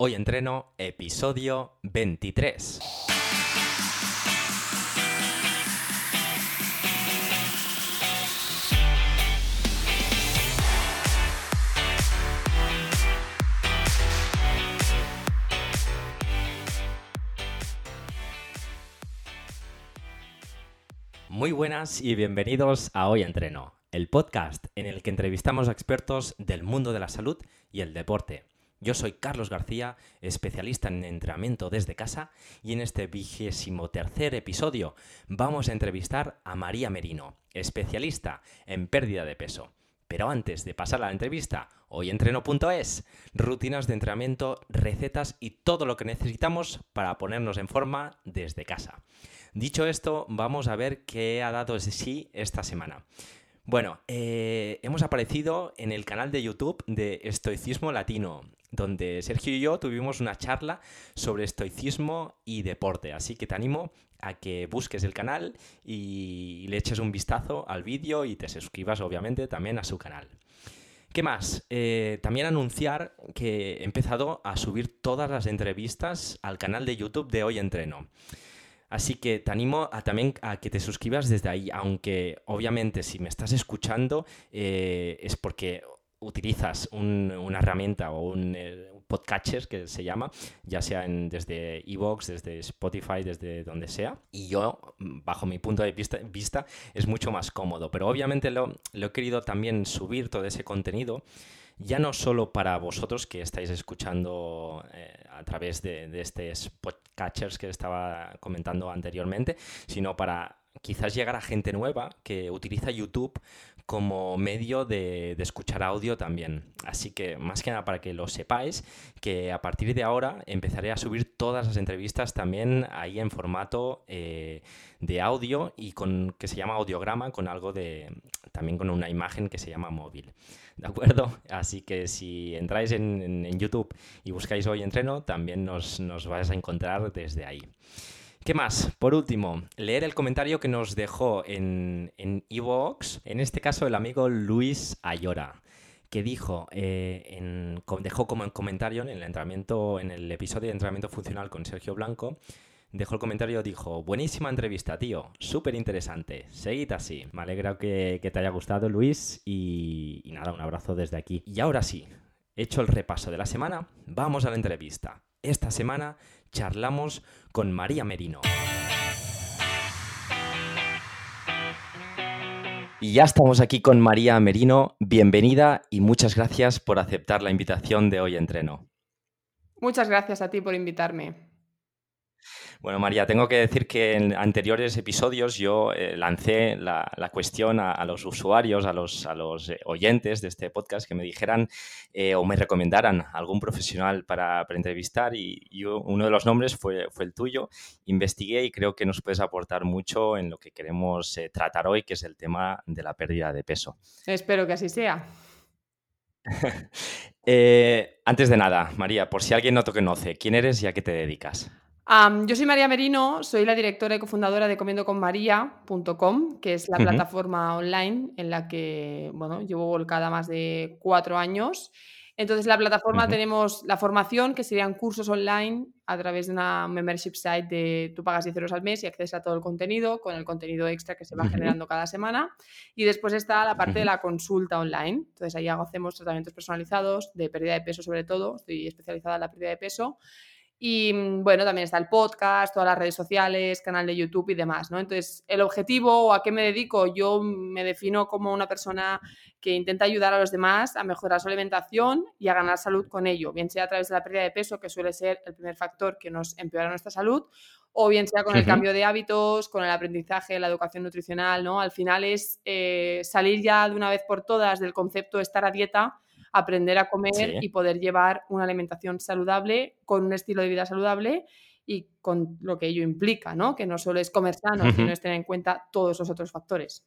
Hoy entreno episodio 23. Muy buenas y bienvenidos a Hoy Entreno, el podcast en el que entrevistamos a expertos del mundo de la salud y el deporte yo soy Carlos García, especialista en entrenamiento desde casa, y en este vigésimo tercer episodio vamos a entrevistar a María Merino, especialista en pérdida de peso. Pero antes de pasar a la entrevista, hoyentreno.es, rutinas de entrenamiento, recetas y todo lo que necesitamos para ponernos en forma desde casa. Dicho esto, vamos a ver qué ha dado de sí esta semana. Bueno, eh, hemos aparecido en el canal de YouTube de Estoicismo Latino, donde Sergio y yo tuvimos una charla sobre estoicismo y deporte. Así que te animo a que busques el canal y le eches un vistazo al vídeo y te suscribas obviamente también a su canal. ¿Qué más? Eh, también anunciar que he empezado a subir todas las entrevistas al canal de YouTube de Hoy Entreno. Así que te animo a, también a que te suscribas desde ahí, aunque obviamente si me estás escuchando eh, es porque utilizas una herramienta o un eh, podcatcher que se llama, ya sea desde Evox, desde Spotify, desde donde sea. Y yo, bajo mi punto de vista, vista es mucho más cómodo. Pero obviamente lo, lo he querido también subir todo ese contenido ya no solo para vosotros que estáis escuchando eh, a través de, de estos podcatchers que estaba comentando anteriormente, sino para quizás llegar a gente nueva que utiliza YouTube como medio de, escuchar audio también. Así que más que nada para que lo sepáis, que a partir de ahora empezaré a subir todas las entrevistas también ahí en formato eh, de audio y con que se llama audiograma, con algo de también con una imagen que se llama móvil. ¿De acuerdo? Así que si entráis en, YouTube y buscáis hoy entreno, también nos, nos vais a encontrar desde ahí. ¿Qué más? Por último, leer el comentario que nos dejó en Evox, en, este caso el amigo Luis Ayora que dijo, eh, dejó como en comentario en el entrenamiento, en el episodio de entrenamiento funcional con Sergio Blanco, dejó el comentario, dijo, buenísima entrevista, tío, súper interesante, seguid así. Me alegra que, te haya gustado, Luis, y nada, un abrazo desde aquí. Y ahora sí, hecho el repaso de la semana, vamos a la entrevista. Esta semana charlamos con María Merino. Y ya estamos aquí con María Merino. Bienvenida y muchas gracias por aceptar la invitación de hoy entreno. Muchas gracias a ti por invitarme. Bueno, María, tengo que decir que en anteriores episodios yo eh, lancé la, cuestión a, los usuarios, a los, a los eh, oyentes de este podcast que me dijeran eh, o me recomendaran algún profesional para, entrevistar y, uno de los nombres fue, fue el tuyo. Investigué y creo que nos puedes aportar mucho en lo que queremos tratar hoy, que es el tema de la pérdida de peso. Espero que así sea. antes de nada, María, por si alguien no te conoce, ¿quién eres y a qué te dedicas? Yo soy María Merino, soy la directora y cofundadora de comiendoconmaría.com, que es la plataforma online en la que bueno, llevo volcada más de cuatro años. Entonces, en la plataforma tenemos la formación, que serían cursos online a través de una membership site de tú pagas 10 euros al mes y accedes a todo el contenido, con el contenido extra que se va generando cada semana. Y después está la parte de la consulta online. Entonces, ahí hacemos tratamientos personalizados de pérdida de peso, sobre todo. Estoy especializada en la pérdida de peso. Y mm, bueno, también está el podcast, todas las redes sociales, canal de YouTube y demás, ¿no? Entonces, el objetivo o a qué me dedico, yo me defino como una persona que intenta ayudar a los demás a mejorar su alimentación y a ganar salud con ello, bien sea a través de la pérdida de peso, que suele ser el primer factor que nos empeora nuestra salud, o bien sea con el cambio de hábitos, con el aprendizaje, la educación nutricional, ¿no? Al final es eh, salir ya de una vez por todas del concepto de estar a dieta aprender a comer y poder llevar una alimentación saludable con un estilo de vida saludable y con lo que ello implica, ¿no? Que no solo es comer sano, sino es tener en cuenta todos los otros factores.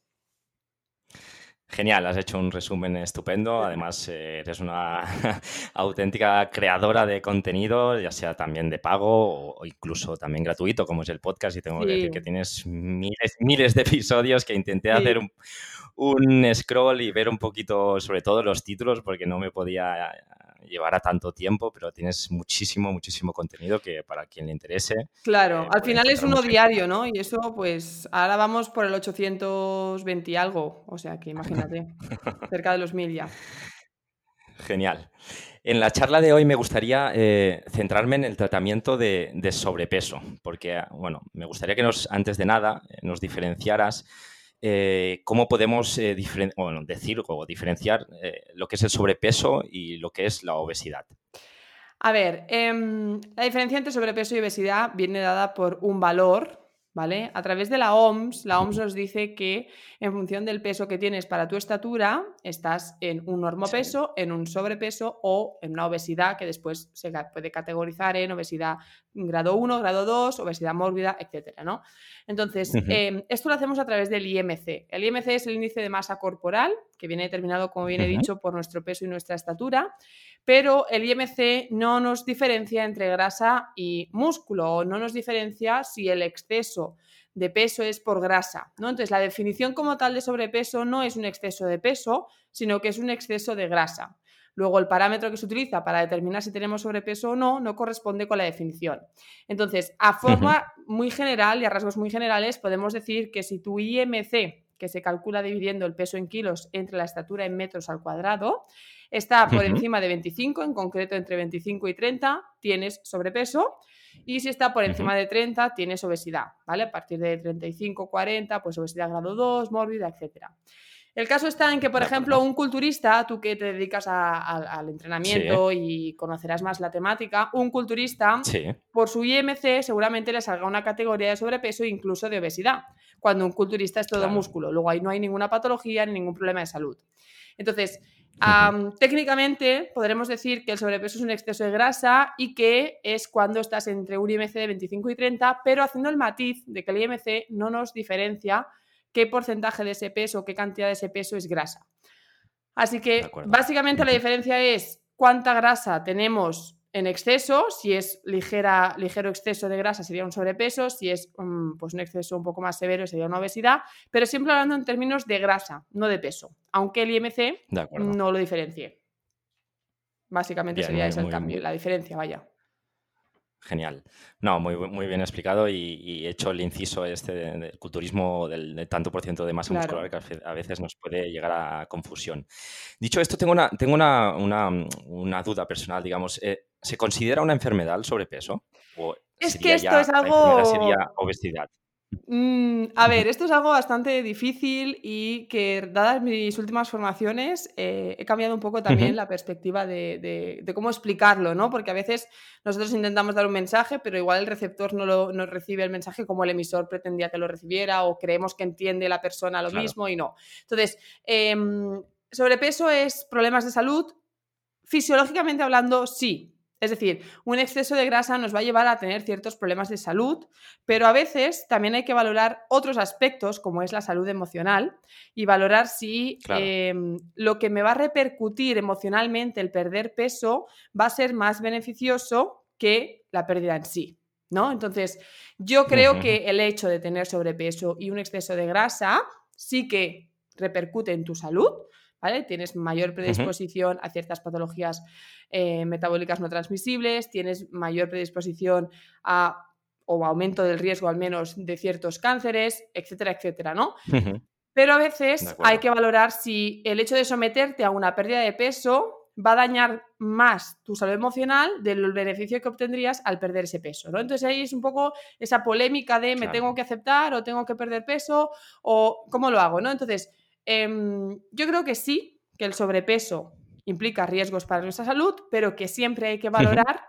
Genial, has hecho un resumen estupendo. Además, eh, eres una auténtica creadora de contenido, ya sea también de pago o incluso también gratuito, como es el podcast. Y tengo que decir que tienes miles, miles de episodios que intenté hacer un, un scroll y ver un poquito, sobre todo los títulos, porque no me podía llevará tanto tiempo, pero tienes muchísimo, muchísimo contenido que para quien le interese. Claro, eh, al final es uno diario, ¿no? Y eso, pues, ahora vamos por el 820 y algo, o sea que imagínate, cerca de los mil ya. Genial. En la charla de hoy me gustaría eh, centrarme en el tratamiento de, sobrepeso, porque, bueno, me gustaría que nos, antes de nada, eh, nos diferenciaras eh, cómo podemos decir o diferenciar lo que es el sobrepeso y lo que es la obesidad. A ver, em, la diferencia entre sobrepeso y obesidad viene dada por un valor ¿vale? A través de la OMS, la OMS nos dice que en función del peso que tienes para tu estatura, estás en un normopeso, en un sobrepeso o en una obesidad que después se puede categorizar en obesidad grado 1, grado 2, obesidad mórbida, etcétera, ¿no? Entonces, em, esto lo hacemos a través del IMC. El IMC es el índice de masa corporal, que viene determinado, como bien he dicho, por nuestro peso y nuestra estatura pero el IMC no nos diferencia entre grasa y músculo, o no nos diferencia si el exceso de peso es por grasa, ¿no? Entonces, la definición como tal de sobrepeso no es un exceso de peso, sino que es un exceso de grasa. Luego, el parámetro que se utiliza para determinar si tenemos sobrepeso o no no corresponde con la definición. Entonces, a forma muy general y a rasgos muy generales, podemos decir que si tu IMC, que se calcula dividiendo el peso en kilos entre la estatura en metros al cuadrado, está por encima de 25, en concreto entre 25 y 30, tienes sobrepeso. Y si está por encima de 30, tienes obesidad, ¿vale? A partir de 35, 40, pues obesidad grado 2, mórbida, etc. El caso está en que, por ejemplo, un culturista, tú que te dedicas al entrenamiento y conocerás más la temática, un culturista, por su IMC seguramente le salga una categoría de sobrepeso e incluso de obesidad, cuando un culturista es todo músculo. Luego ahí no hay ninguna patología ni ningún problema de salud. Entonces, técnicamente podremos decir que el sobrepeso es un exceso de grasa y que es cuando estás entre un IMC de 25 y 30, pero haciendo el matiz de que el IMC no nos diferencia qué porcentaje de ese peso, qué cantidad de ese peso es grasa. Así que básicamente la diferencia es cuánta grasa tenemos en exceso, si es ligera, ligero exceso de grasa sería un sobrepeso, si es mm, pues un exceso un poco más severo sería una obesidad, pero siempre hablando en términos de grasa, no de peso, aunque el IMC no lo diferencie. Básicamente sería ese el cambio, la diferencia, vaya. Genial. No, muy, muy bien explicado y, he hecho el inciso este del culturismo del, tanto por ciento de masa muscular que a veces nos puede llegar a confusión. Dicho esto, tengo una, tengo una, duda personal, digamos. Eh, ¿Se considera una enfermedad el sobrepeso? ¿O es que esto es algo... sería obesidad? Mm, a ver, esto es algo bastante difícil y que, dadas mis últimas formaciones, eh, he cambiado un poco también la perspectiva de, cómo explicarlo, ¿no? Porque a veces nosotros intentamos dar un mensaje, pero igual el receptor no, lo, recibe el mensaje como el emisor pretendía que lo recibiera o creemos que entiende la persona lo mismo y no. Entonces, em, sobrepeso es problemas de salud. Fisiológicamente hablando, sí, es decir, un exceso de grasa nos va a llevar a tener ciertos problemas de salud, pero a veces también hay que valorar otros aspectos, como es la salud emocional, y valorar si em, lo que me va a repercutir emocionalmente el perder peso va a ser más beneficioso que la pérdida en sí. ¿no? Entonces, yo creo que el hecho de tener sobrepeso y un exceso de grasa sí que repercute en tu salud, Tienes mayor predisposición a ciertas patologías eh, metabólicas no transmisibles, tienes mayor predisposición a o aumento del riesgo al menos de ciertos cánceres, etcétera, etcétera, ¿no? Pero a veces hay que valorar si el hecho de someterte a una pérdida de peso va a dañar más tu salud emocional del beneficio que obtendrías al perder ese peso, ¿no? Entonces ahí es un poco esa polémica de me tengo que aceptar o tengo que perder peso o cómo lo hago, ¿no? Entonces, Em, yo creo que sí, que el sobrepeso implica riesgos para nuestra salud, pero que siempre hay que valorar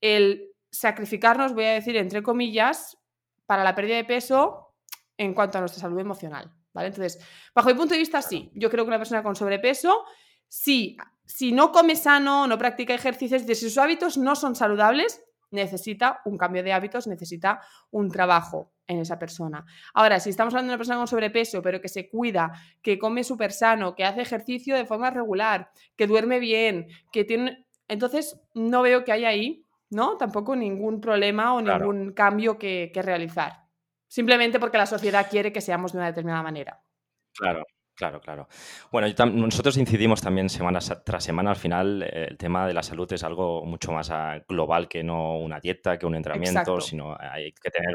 el sacrificarnos, voy a decir entre comillas, para la pérdida de peso en cuanto a nuestra salud emocional. ¿vale? Entonces, bajo mi punto de vista, sí. Yo creo que una persona con sobrepeso, sí, si no come sano, no practica ejercicios, si sus hábitos no son saludables, necesita un cambio de hábitos, necesita un trabajo en esa persona. Ahora, si estamos hablando de una persona con sobrepeso, pero que se cuida, que come súper sano, que hace ejercicio de forma regular, que duerme bien, que tiene... Entonces, no veo que haya ahí, ¿no? Tampoco ningún problema o ningún cambio que, que realizar. Simplemente porque la sociedad quiere que seamos de una determinada manera. Claro. Claro, claro. Bueno, nosotros incidimos también semana tras semana. Al final, eh, el tema de la salud es algo mucho más ah, global que no una dieta, que un entrenamiento, sino hay que tener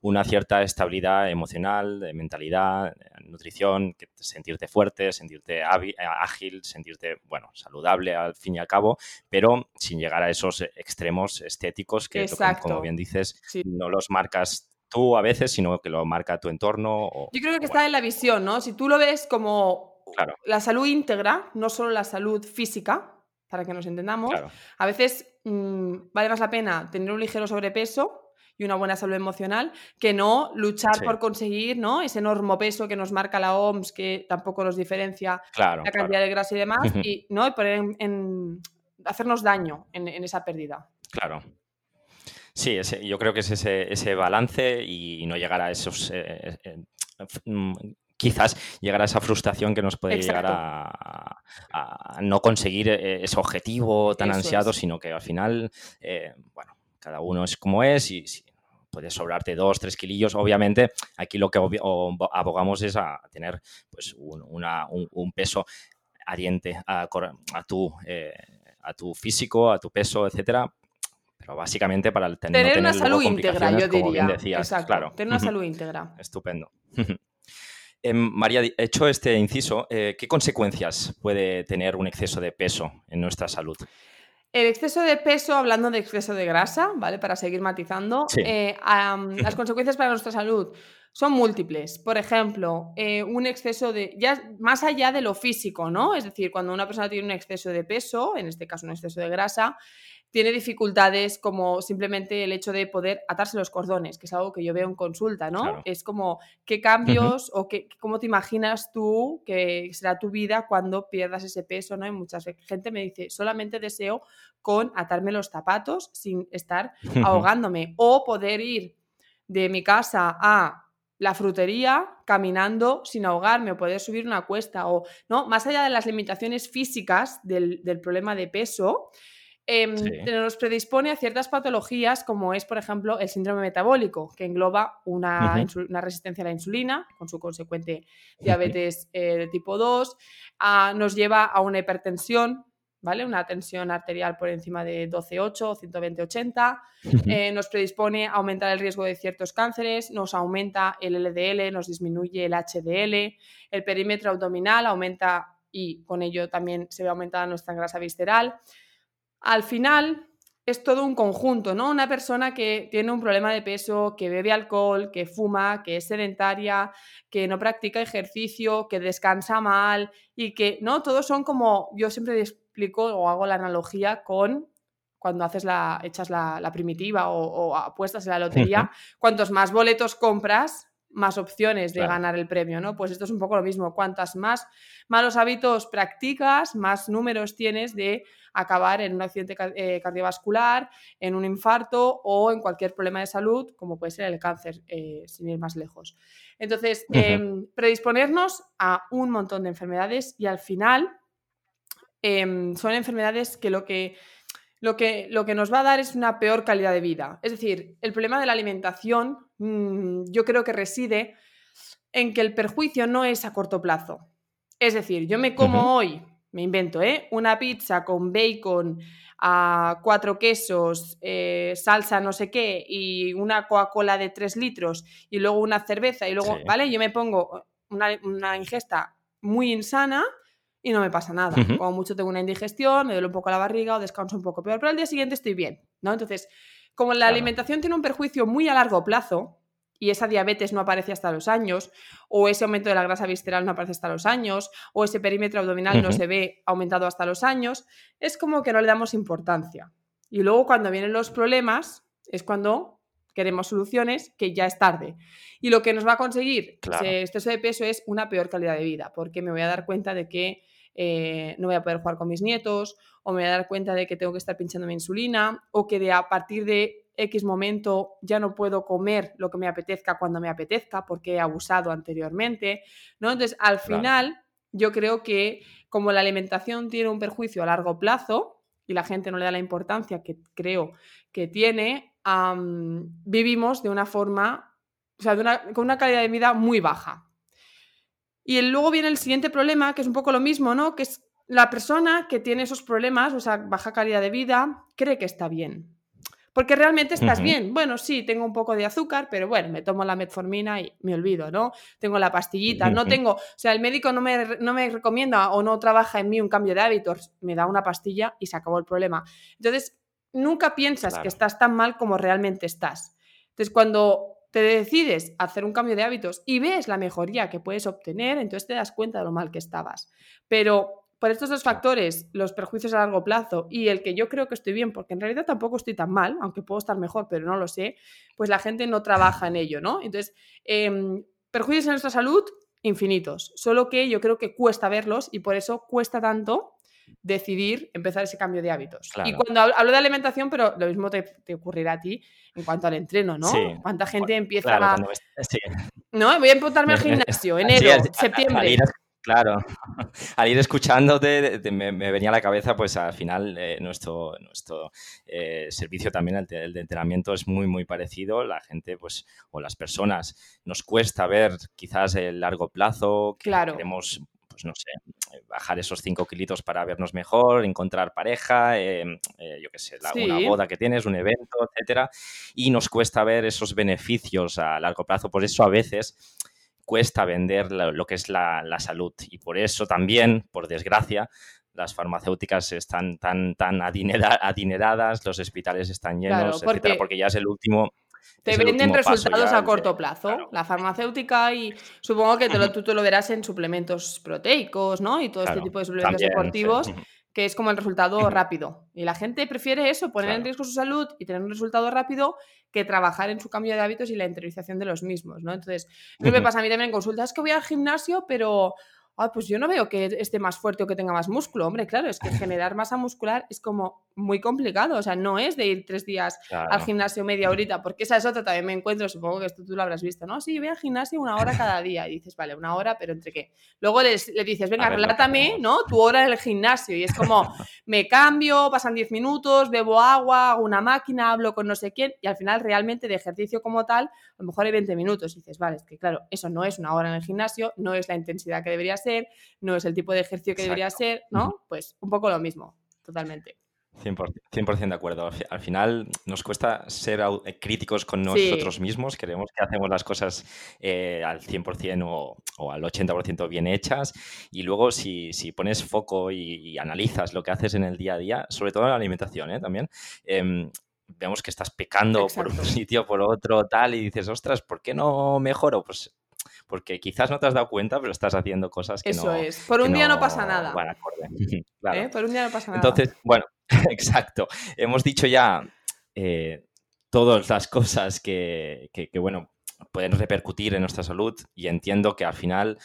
una, cierta estabilidad emocional, de mentalidad, nutrición, sentirte fuerte, sentirte ágil, sentirte, bueno, saludable al fin y al cabo, pero sin llegar a esos extremos estéticos que, como bien dices, no los marcas tú a veces, sino que lo marca tu entorno. Yo creo que está en la visión, ¿no? Si tú lo ves como la salud íntegra, no solo la salud física, para que nos entendamos, a veces mm, vale más la pena tener un ligero sobrepeso y una buena salud emocional que no luchar por conseguir ¿no? ese enorme peso que nos marca la OMS, que tampoco nos diferencia la cantidad de grasa y demás, y, ¿no? y poner en, hacernos daño en, en esa pérdida. Claro, Sí, yo creo que es ese, balance y no llegar a esos... Eh, eh, mm, quizás llegar a esa frustración que nos puede llegar a, no conseguir eh, ese objetivo tan ansiado, sino que al final, bueno, cada uno es como es y si puedes sobrarte dos, tres kilillos, obviamente aquí lo que abogamos es a tener pues un, peso adhiente a, tu, a tu físico, a tu peso, etcétera, pero básicamente para tener, tener una salud íntegra, yo diría. Exacto, claro. Tener una salud íntegra. Estupendo. Em, María, hecho este inciso, eh, ¿qué consecuencias puede tener un exceso de peso en nuestra salud? El exceso de peso, hablando de exceso de grasa, ¿vale? Para seguir matizando, eh, las consecuencias para nuestra salud son múltiples. Por ejemplo, eh, un exceso de, ya más allá de lo físico, ¿no? Es decir, cuando una persona tiene un exceso de peso, en este caso un exceso de grasa, tiene dificultades como simplemente el hecho de poder atarse los cordones, que es algo que yo veo en consulta, ¿no? Es como qué cambios o qué, cómo te imaginas tú que será tu vida cuando pierdas ese peso, ¿no? Y mucha gente me dice, solamente deseo con atarme los zapatos sin estar ahogándome o poder ir de mi casa a la frutería caminando sin ahogarme o poder subir una cuesta o no más allá de las limitaciones físicas del, del problema de peso Em, nos predispone a ciertas patologías como es, por ejemplo, el síndrome metabólico, que engloba una, resistencia a la insulina, con su consecuente diabetes eh, de tipo 2, ah, nos lleva a una hipertensión, ¿vale? Una tensión arterial por encima de 12,8 o 120,80, eh, nos predispone a aumentar el riesgo de ciertos cánceres, nos aumenta el LDL, nos disminuye el HDL, el perímetro abdominal aumenta y con ello también se ve aumentada nuestra grasa visceral. Al final es todo un conjunto, ¿no? Una persona que tiene un problema de peso, que bebe alcohol, que fuma, que es sedentaria, que no practica ejercicio, que descansa mal y que, ¿no? Todos son como, yo siempre explico o hago la analogía con cuando haces la, echas la, primitiva o, apuestas en la lotería, cuantos más boletos compras, más opciones de ganar el premio, ¿no? Pues esto es un poco lo mismo. Cuantas más malos hábitos practicas, más números tienes de acabar en un accidente eh, cardiovascular, en un infarto o en cualquier problema de salud, como puede ser el cáncer, eh, sin ir más lejos. Entonces, em, predisponernos a un montón de enfermedades y al final em, son enfermedades que lo que lo que, lo que nos va a dar es una peor calidad de vida. Es decir, el problema de la alimentación mm, yo creo que reside en que el perjuicio no es a corto plazo. Es decir, yo me como hoy, me invento, ¿eh? una pizza con bacon, a cuatro quesos, eh, salsa no sé qué y una Coca-Cola de tres litros y luego una cerveza y luego, ¿vale? Yo me pongo una, una ingesta muy insana y no me pasa nada. Como mucho tengo una indigestión, me duele un poco la barriga o descanso un poco peor, pero al día siguiente estoy bien, ¿no? Entonces, como la alimentación tiene un perjuicio muy a largo plazo y esa diabetes no aparece hasta los años, o ese aumento de la grasa visceral no aparece hasta los años, o ese perímetro abdominal no se ve aumentado hasta los años, es como que no le damos importancia. Y luego cuando vienen los problemas es cuando queremos soluciones que ya es tarde. Y lo que nos va a conseguir ese exceso de peso es una peor calidad de vida, porque me voy a dar cuenta de que eh, no voy a poder jugar con mis nietos, o me voy a dar cuenta de que tengo que estar pinchando mi insulina, o que de a partir de X momento ya no puedo comer lo que me apetezca cuando me apetezca porque he abusado anteriormente, ¿no? Entonces, al final, yo creo que como la alimentación tiene un perjuicio a largo plazo y la gente no le da la importancia que creo que tiene, vivimos de una forma, o sea, con una calidad de vida muy baja. Y luego viene el siguiente problema, que es un poco lo mismo, ¿no? Que es la persona que tiene esos problemas, o sea, baja calidad de vida, cree que está bien. Porque realmente estás bien. Bueno, sí, tengo un poco de azúcar, pero bueno, me tomo la metformina y me olvido, ¿no? Tengo la pastillita, no tengo, o sea, el médico no me, no me recomienda o no trabaja en mí un cambio de hábitos, me da una pastilla y se acabó el problema. Entonces, nunca piensas que estás tan mal como realmente estás. Entonces, cuando te decides hacer un cambio de hábitos y ves la mejoría que puedes obtener, entonces te das cuenta de lo mal que estabas. Pero por estos dos factores, los perjuicios a largo plazo y el que yo creo que estoy bien, porque en realidad tampoco estoy tan mal, aunque puedo estar mejor, pero no lo sé, pues la gente no trabaja en ello, ¿no? Entonces, em, perjuicios en nuestra salud, infinitos, solo que yo creo que cuesta verlos y por eso cuesta tanto decidir empezar ese cambio de hábitos. Y cuando hablo de alimentación, pero lo mismo te, ocurrirá a ti en cuanto al entreno, ¿no? ¿Cuánta gente empieza a... No, voy a emputarme al gimnasio, enero, septiembre. Claro, al ir escuchándote me, venía a la cabeza, pues al final eh, nuestro, nuestro eh, servicio también, el de, entrenamiento, es muy, muy parecido. La gente, pues, o las personas, nos cuesta ver quizás el largo plazo, que claro. queremos, pues no sé, bajar esos cinco kilitos para vernos mejor, encontrar pareja, em, eh, yo qué sé, una boda que tienes, un evento, etcétera, y nos cuesta ver esos beneficios a largo plazo. Por eso a veces cuesta vender lo, que es la, salud. Y por eso también, por desgracia, las farmacéuticas están tan, tan adineradas, los hospitales están llenos, porque, porque ya es el último. Te venden resultados a corto plazo. La farmacéutica y supongo que tú, te lo verás en suplementos proteicos, ¿no? Y todo este tipo de suplementos deportivos que es como el resultado rápido. Y la gente prefiere eso, poner en riesgo su salud y tener un resultado rápido que trabajar en su cambio de hábitos y la interiorización de los mismos, ¿no? Entonces, lo que me pasa a mí también en consultas es que voy al gimnasio, pero ah, pues yo no veo que esté más fuerte o que tenga más músculo. Hombre, claro, es que generar masa muscular es como muy complicado. O sea, no es de ir tres días al gimnasio media horita, porque esa es otra, también me encuentro, supongo que esto tú lo habrás visto, ¿no? Sí, voy al gimnasio una hora cada día. Y dices, vale, una hora, pero ¿entre qué? Luego le dices, venga, relátame, ¿no? Tu hora en el gimnasio. Y es como, me cambio, pasan diez minutos, bebo agua, hago una máquina, hablo con no sé quién, y al final realmente de ejercicio como tal, a lo mejor hay 20 minutos. Y dices, vale, es que claro, eso no es una hora en el gimnasio, no es la intensidad que debería ser, no es el tipo de ejercicio que debería ser, ¿no? Pues un poco lo mismo, totalmente. 100%, de acuerdo. Al final nos cuesta ser eh, críticos con nosotros mismos. Creemos que hacemos las cosas eh, al 100% o, o al 80% bien hechas. Y luego si, pones foco y, analizas lo que haces en el día a día, sobre todo en la alimentación ¿eh? también, em, vemos que estás pecando por un sitio, por otro, tal, y dices, ostras, ¿por qué no mejoro? Pues porque quizás no te has dado cuenta, pero estás haciendo cosas que Eso no. Eso es. Por un día no, pasa nada. Por un día no pasa nada. Entonces, bueno, Exacto. Hemos dicho ya eh, todas las cosas que, bueno, pueden repercutir en nuestra salud y entiendo que al final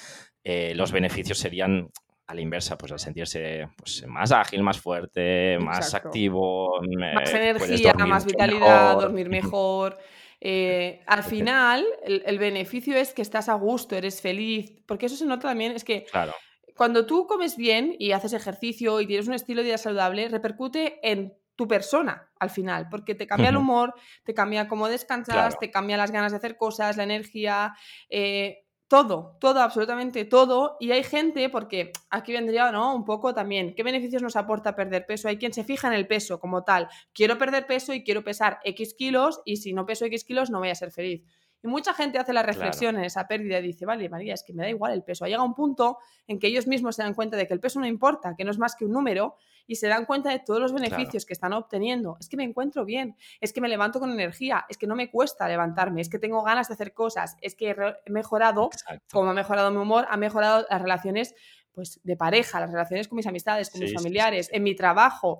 eh, los beneficios serían a la inversa, pues al sentirse pues, más ágil, más fuerte, más activo. Más energía, más vitalidad, dormir mejor. Eh, al final, el, beneficio es que estás a gusto, eres feliz, porque eso se nota también, es que claro cuando tú comes bien y haces ejercicio y tienes un estilo de vida saludable, repercute en tu persona al final, porque te cambia el humor, te cambia cómo descansas, te cambia las ganas de hacer cosas, la energía, eh, todo, todo, absolutamente todo. Y hay gente, porque aquí vendría, ¿no? Un poco también, ¿qué beneficios nos aporta perder peso? Hay quien se fija en el peso como tal. Quiero perder peso y quiero pesar X kilos y si no peso X kilos no voy a ser feliz. Y mucha gente hace la reflexión en esa pérdida y dice, vale, María, es que me da igual el peso. Llega un punto en que ellos mismos se dan cuenta de que el peso no importa, que no es más que un número, y se dan cuenta de todos los beneficios que están obteniendo. Es que me encuentro bien, es que me levanto con energía, es que no me cuesta levantarme, es que tengo ganas de hacer cosas, es que he mejorado, como ha mejorado mi humor, ha mejorado las relaciones pues, de pareja, las relaciones con mis amistades, con mis familiares, en mi trabajo.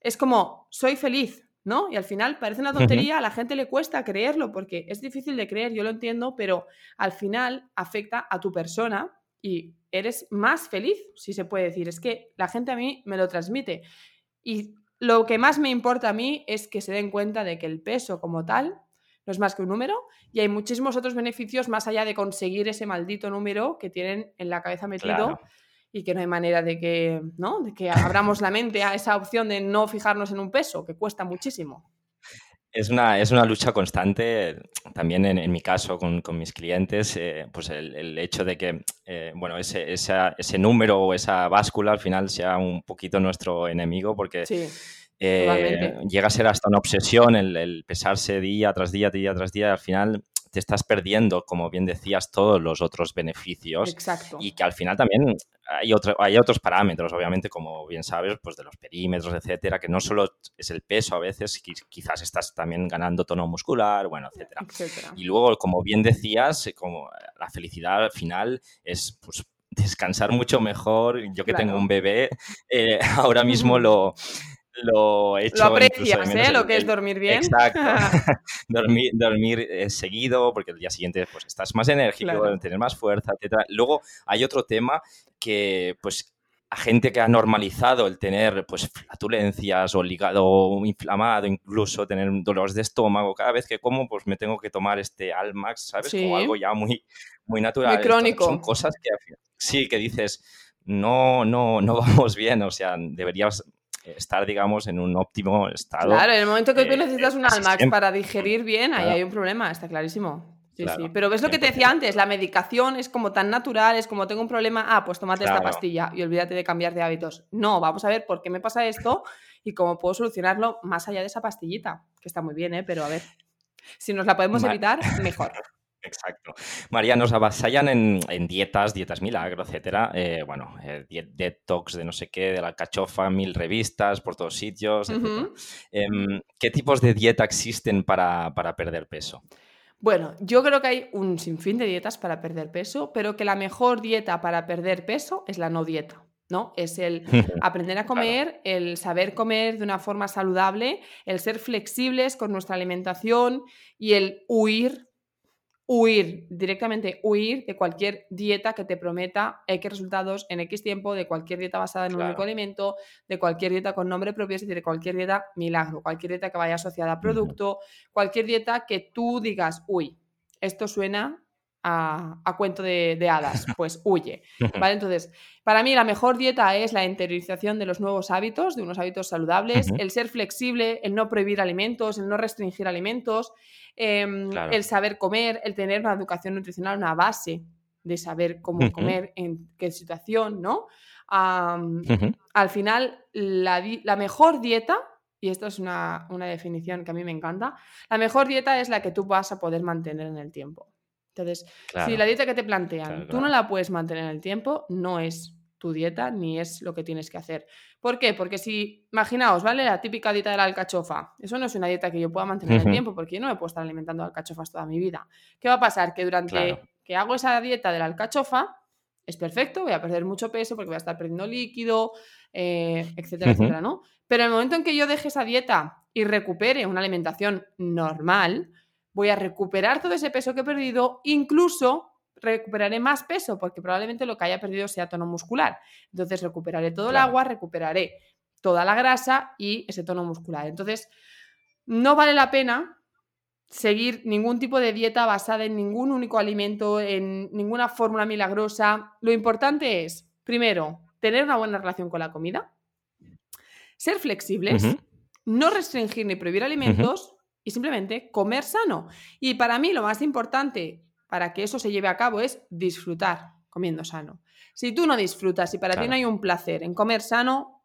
Es como, soy feliz, ¿no? Y al final parece una tontería, a la gente le cuesta creerlo porque es difícil de creer, yo lo entiendo, pero al final afecta a tu persona y eres más feliz, si se puede decir. Es que la gente a mí me lo transmite. Y lo que más me importa a mí es que se den cuenta de que el peso como tal no es más que un número y hay muchísimos otros beneficios más allá de conseguir ese maldito número que tienen en la cabeza metido y que no hay manera de que, ¿no? de que abramos la mente a esa opción de no fijarnos en un peso, que cuesta muchísimo. Es una, es una lucha constante, también en, mi caso con, con mis clientes, eh, pues el, el, hecho de que, eh, bueno, ese, ese número o esa báscula al final sea un poquito nuestro enemigo porque eh, llega a ser hasta una obsesión el, el, pesarse día tras día, día tras día, al final te estás perdiendo, como bien decías, todos los otros beneficios. Exacto. Y que al final también hay, otro, hay otros parámetros, obviamente, como bien sabes, pues de los perímetros, etcétera, que no solo es el peso, a veces quizás estás también ganando tono muscular, bueno, etcétera. Y luego, como bien decías, como la felicidad final es pues, descansar mucho mejor. Yo que tengo un bebé, eh, ahora mismo lo, lo he hecho. Lo aprecias, ¿eh? lo que es dormir bien. Exacto. dormir dormir eh, seguido, porque el día siguiente pues, estás más enérgico, tener más fuerza, etc. Luego hay otro tema que, pues, a gente que ha normalizado el tener pues flatulencias o hígado inflamado, incluso tener dolores de estómago, cada vez que como pues me tengo que tomar este Almax, ¿sabes? Como algo ya muy, muy natural. Muy crónico. Son cosas que sí, que dices, no, no, no vamos bien, o sea, deberías estar, digamos, en un óptimo estado. Claro, en el momento que tú necesitas un Almax para digerir bien, ahí hay un problema, está clarísimo. Sí, sí. Pero ves lo que te decía antes, la medicación es como tan natural, es como tengo un problema, ah, pues tómate esta pastilla y olvídate de cambiar de hábitos. No, vamos a ver por qué me pasa esto y cómo puedo solucionarlo más allá de esa pastillita, que está muy bien, ¿eh? Pero a ver, si nos la podemos evitar, mejor. Exacto. María, nos avasallan en, dietas, dietas milagro, etcétera. Eh, bueno, eh, detox de no sé qué, de la cachofa, mil revistas por todos sitios, em, ¿Qué tipos de dieta existen para, perder peso? Bueno, yo creo que hay un sinfín de dietas para perder peso, pero que la mejor dieta para perder peso es la no dieta. ¿no? Es el aprender a comer, el saber comer de una forma saludable, el ser flexibles con nuestra alimentación y el huir huir, directamente huir de cualquier dieta que te prometa X resultados en X tiempo, de cualquier dieta basada en un único alimento, de cualquier dieta con nombre propio, es decir, de cualquier dieta milagro, cualquier dieta que vaya asociada a producto, cualquier dieta que tú digas, uy, esto suena a, cuento de, hadas, pues huye. ¿Vale? Entonces, para mí la mejor dieta es la interiorización de los nuevos hábitos, de unos hábitos saludables, el ser flexible, el no prohibir alimentos, el no restringir alimentos, em, el saber comer, el tener una educación nutricional, una base de saber cómo comer, en qué situación, ¿no? Al final, la, mejor dieta y esto es una, una, definición que a mí me encanta, la mejor dieta es la que tú vas a poder mantener en el tiempo. Entonces, si la dieta que te plantean tú no la puedes mantener en el tiempo, no es tu dieta ni es lo que tienes que hacer. ¿Por qué? Porque si, imaginaos, ¿vale? La típica dieta de la alcachofa. Eso no es una dieta que yo pueda mantener en el tiempo porque yo no me puedo estar alimentando alcachofas toda mi vida. ¿Qué va a pasar? Que durante que hago esa dieta de la alcachofa, es perfecto, voy a perder mucho peso porque voy a estar perdiendo líquido, eh, etcétera, etcétera, ¿no? Pero en el momento en que yo deje esa dieta y recupere una alimentación normal, voy a recuperar todo ese peso que he perdido, incluso recuperaré más peso porque probablemente lo que haya perdido sea tono muscular. Entonces recuperaré todo el agua, recuperaré toda la grasa y ese tono muscular. Entonces, no vale la pena seguir ningún tipo de dieta basada en ningún único alimento, en ninguna fórmula milagrosa. Lo importante es, primero, tener una buena relación con la comida, ser flexibles, no restringir ni prohibir alimentos, y simplemente comer sano. Y para mí lo más importante para que eso se lleve a cabo es disfrutar comiendo sano. Si tú no disfrutas y para ti no hay un placer en comer sano,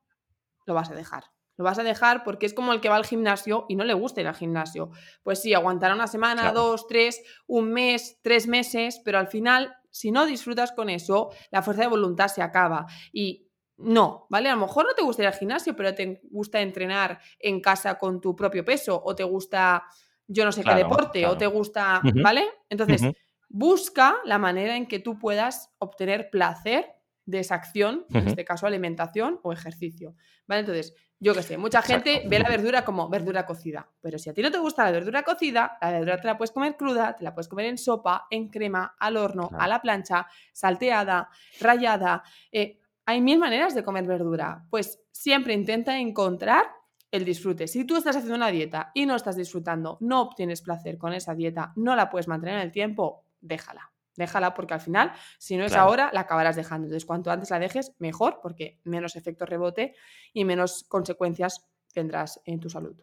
lo vas a dejar. Lo vas a dejar porque es como el que va al gimnasio y no le gusta ir al gimnasio. Pues sí, aguantará una semana, dos, tres, un mes, tres meses, pero al final, si no disfrutas con eso, la fuerza de voluntad se acaba. Y no, ¿vale? A lo mejor no te gusta ir al gimnasio, pero te gusta entrenar en casa con tu propio peso, o te gusta, yo no sé qué deporte, o te gusta, ¿vale? Entonces, busca la manera en que tú puedas obtener placer de esa acción, en este caso alimentación o ejercicio, ¿vale? Entonces, yo qué sé, mucha gente ve la verdura como verdura cocida, pero si a ti no te gusta la verdura cocida, la verdura te la puedes comer cruda, te la puedes comer en sopa, en crema, al horno, a la plancha, salteada, rayada, eh, hay mil maneras de comer verdura. Pues siempre intenta encontrar el disfrute. Si tú estás haciendo una dieta y no estás disfrutando, no obtienes placer con esa dieta, no la puedes mantener en el tiempo, déjala. Déjala porque al final, si no es ahora, la acabarás dejando. Entonces, cuanto antes la dejes, mejor, porque menos efecto rebote y menos consecuencias tendrás en tu salud.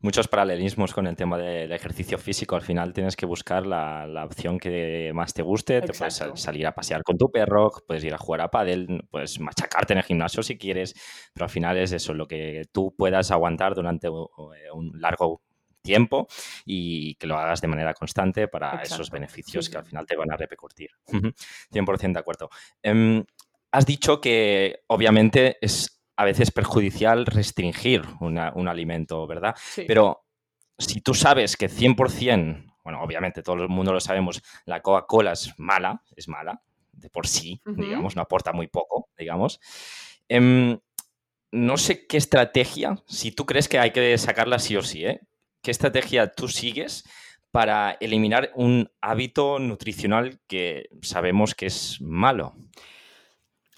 Muchos paralelismos con el tema del ejercicio físico. Al final tienes que buscar la, opción que más te guste. Te puedes salir a pasear con tu perro, puedes ir a jugar a pádel, puedes machacarte en el gimnasio si quieres, pero al final es eso, lo que tú puedas aguantar durante un largo tiempo y que lo hagas de manera constante para esos beneficios que al final te van a repercutir. 100% de acuerdo. Em, has dicho que obviamente es a veces perjudicial restringir un alimento, ¿verdad? Pero si tú sabes que 100%, bueno, obviamente todo el mundo lo sabemos, la Coca-Cola es mala, es mala de por sí, digamos, no aporta muy poco, digamos. Em, no sé qué estrategia, si tú crees que hay que sacarla sí o sí, ¿eh? ¿Qué estrategia tú sigues para eliminar un hábito nutricional que sabemos que es malo?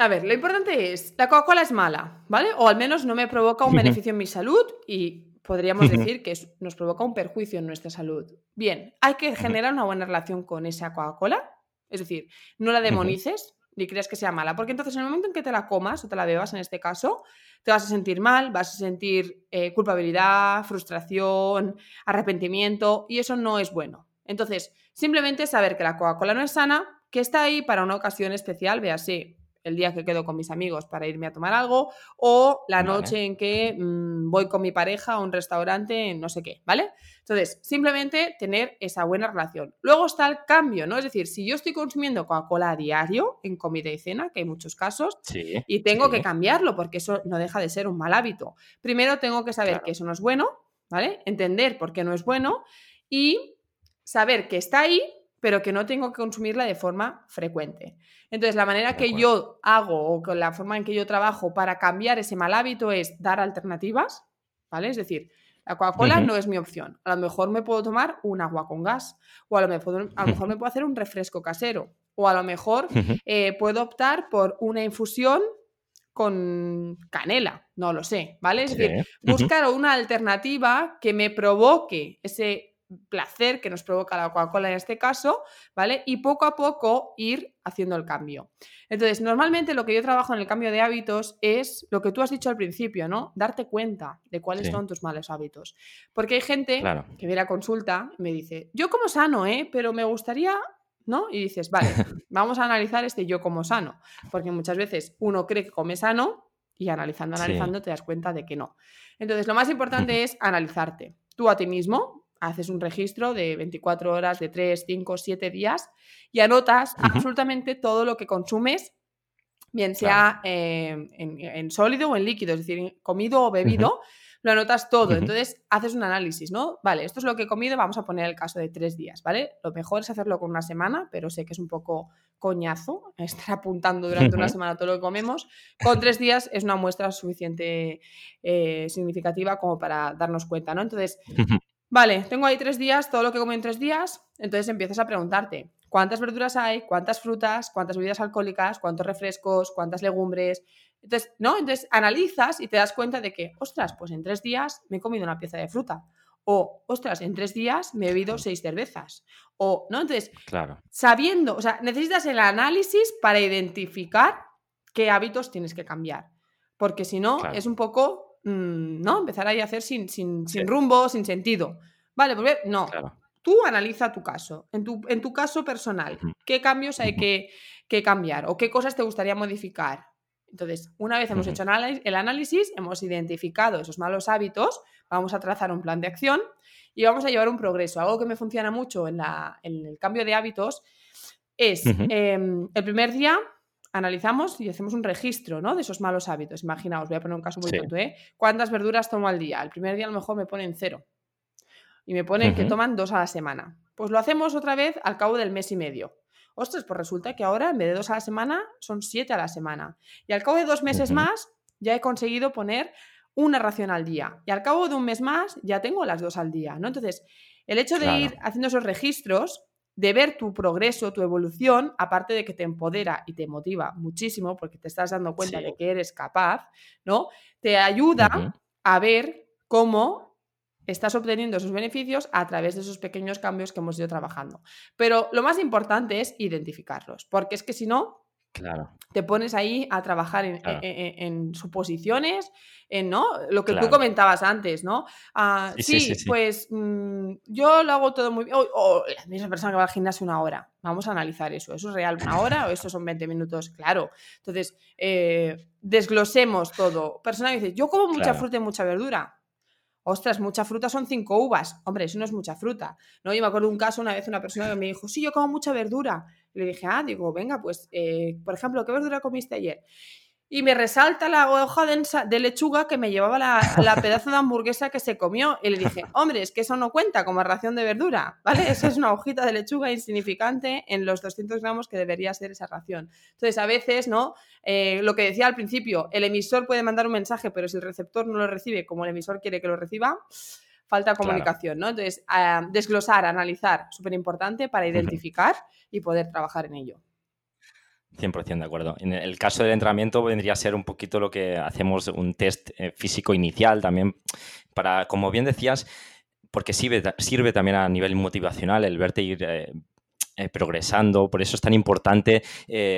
A ver, lo importante es, la Coca-Cola es mala, ¿vale? O al menos no me provoca un beneficio en mi salud y podríamos decir que nos provoca un perjuicio en nuestra salud. Bien, hay que generar una buena relación con esa Coca-Cola, es decir, no la demonices ni creas que sea mala, porque entonces en el momento en que te la comas o te la bebas en este caso, te vas a sentir mal, vas a sentir eh, culpabilidad, frustración, arrepentimiento y eso no es bueno. Entonces, simplemente saber que la Coca-Cola no es sana, que está ahí para una ocasión especial, véase el día que quedo con mis amigos para irme a tomar algo o la noche en que mm, voy con mi pareja a un restaurante, no sé qué, ¿vale? Entonces, simplemente tener esa buena relación. Luego está el cambio, ¿no? Es decir, si yo estoy consumiendo Coca-Cola a diario en comida y cena, que hay muchos casos, y tengo que cambiarlo porque eso no deja de ser un mal hábito. Primero tengo que saber que eso no es bueno, ¿vale? Entender por qué no es bueno y saber que está ahí pero que no tengo que consumirla de forma frecuente. Entonces, la manera que yo hago o con la forma en que yo trabajo para cambiar ese mal hábito es dar alternativas, ¿vale? Es decir, la Coca-Cola no es mi opción. A lo mejor me puedo tomar un agua con gas, o a lo mejor, a lo mejor me puedo hacer un refresco casero, o a lo mejor eh, puedo optar por una infusión con canela, no lo sé, ¿vale? Es decir, buscar una alternativa que me provoque ese placer que nos provoca la Coca-Cola en este caso, ¿vale? Y poco a poco ir haciendo el cambio. Entonces, normalmente lo que yo trabajo en el cambio de hábitos es lo que tú has dicho al principio, ¿no? Darte cuenta de cuáles son tus malos hábitos. Porque hay gente que viene a consulta y me dice, yo como sano, ¿eh? Pero me gustaría ¿no? Y dices, vale, vamos a analizar este yo como sano, porque muchas veces uno cree que come sano y analizando, analizando te das cuenta de que no. Entonces, lo más importante es analizarte tú a ti mismo, haces un registro de 24 horas, de 3, 5, 7 días y anotas absolutamente todo lo que consumes, bien sea eh, en, sólido o en líquido, es decir, comido o bebido, lo anotas todo. Entonces haces un análisis, ¿no? Vale, esto es lo que he comido, vamos a poner el caso de tres días, ¿vale? Lo mejor es hacerlo con una semana, pero sé que es un poco coñazo estar apuntando durante una semana todo lo que comemos. Con tres días es una muestra suficiente eh, significativa como para darnos cuenta, ¿no? Entonces, Vale, tengo ahí tres días, todo lo que como en tres días, entonces empiezas a preguntarte cuántas verduras hay, cuántas frutas, cuántas bebidas alcohólicas, cuántos refrescos, cuántas legumbres. Entonces, ¿no? Entonces analizas y te das cuenta de que, ostras, pues en tres días me he comido una pieza de fruta. O, ostras, en tres días me he bebido seis cervezas. O, ¿no? Entonces, claro. sabiendo, o sea, necesitas el análisis para identificar qué hábitos tienes que cambiar. Porque si no, es un poco Mm, ¿no? Empezar ahí a hacer sin, sin, rumbo, sin sentido. Vale, pues no. Tú analiza tu caso, en tu, en tu caso personal, qué cambios hay que, que, cambiar o qué cosas te gustaría modificar. Entonces, una vez hemos hecho el análisis, hemos identificado esos malos hábitos, vamos a trazar un plan de acción y vamos a llevar un progreso. Algo que me funciona mucho en, la, en el cambio de hábitos es em, el primer día analizamos y hacemos un registro ¿no? de esos malos hábitos. Imaginaos, voy a poner un caso muy tonto, ¿eh? ¿Cuántas verduras tomo al día? El primer día a lo mejor me ponen cero. Y me ponen que toman dos a la semana. Pues lo hacemos otra vez al cabo del mes y medio. Ostras, pues resulta que ahora en vez de dos a la semana son siete a la semana. Y al cabo de dos meses más ya he conseguido poner una ración al día. Y al cabo de un mes más ya tengo las dos al día. ¿no? Entonces, el hecho de ir haciendo esos registros de ver tu progreso, tu evolución, aparte de que te empodera y te motiva muchísimo porque te estás dando cuenta de que eres capaz, ¿no? Te ayuda a ver cómo estás obteniendo esos beneficios a través de esos pequeños cambios que hemos ido trabajando. Pero lo más importante es identificarlos, porque es que si no, Claro. Te pones ahí a trabajar en, Claro. en- en- en suposiciones, en ¿no? lo que tú comentabas antes, ¿no? Ah, Sí, sí, sí, sí, sí. pues mm, yo lo hago todo muy bien. O, o la misma persona que va al gimnasio una hora. Vamos a analizar eso. ¿Eso es real una hora o eso son 20 minutos? Claro. Entonces, eh, desglosemos todo. Persona que dice, yo como mucha Claro. fruta y mucha verdura. Ostras, mucha fruta son cinco uvas. Hombre, eso no es mucha fruta. ¿no? Yo me acuerdo de un caso una vez, una persona que me dijo, sí, yo como mucha verdura. Le dije, ah, digo, venga, pues, eh, por ejemplo, ¿qué verdura comiste ayer? Y me resalta la hoja de, lechuga que me llevaba la, la pedazo de hamburguesa que se comió. Y le dije, hombre, es que eso no cuenta como ración de verdura, ¿vale? Esa es una hojita de lechuga insignificante en los 200 gramos que debería ser esa ración. Entonces, a veces, ¿no? Eh, lo que decía al principio, el emisor puede mandar un mensaje, pero si el receptor no lo recibe como el emisor quiere que lo reciba, falta comunicación, ¿no? Entonces, ah, desglosar, analizar, súper importante para identificar y poder trabajar en ello. 100% de acuerdo. En el caso del entrenamiento vendría a ser un poquito lo que hacemos un test eh, físico inicial también para, como bien decías, porque sirve, sirve también a nivel motivacional el verte ir eh, eh, progresando. Por eso es tan importante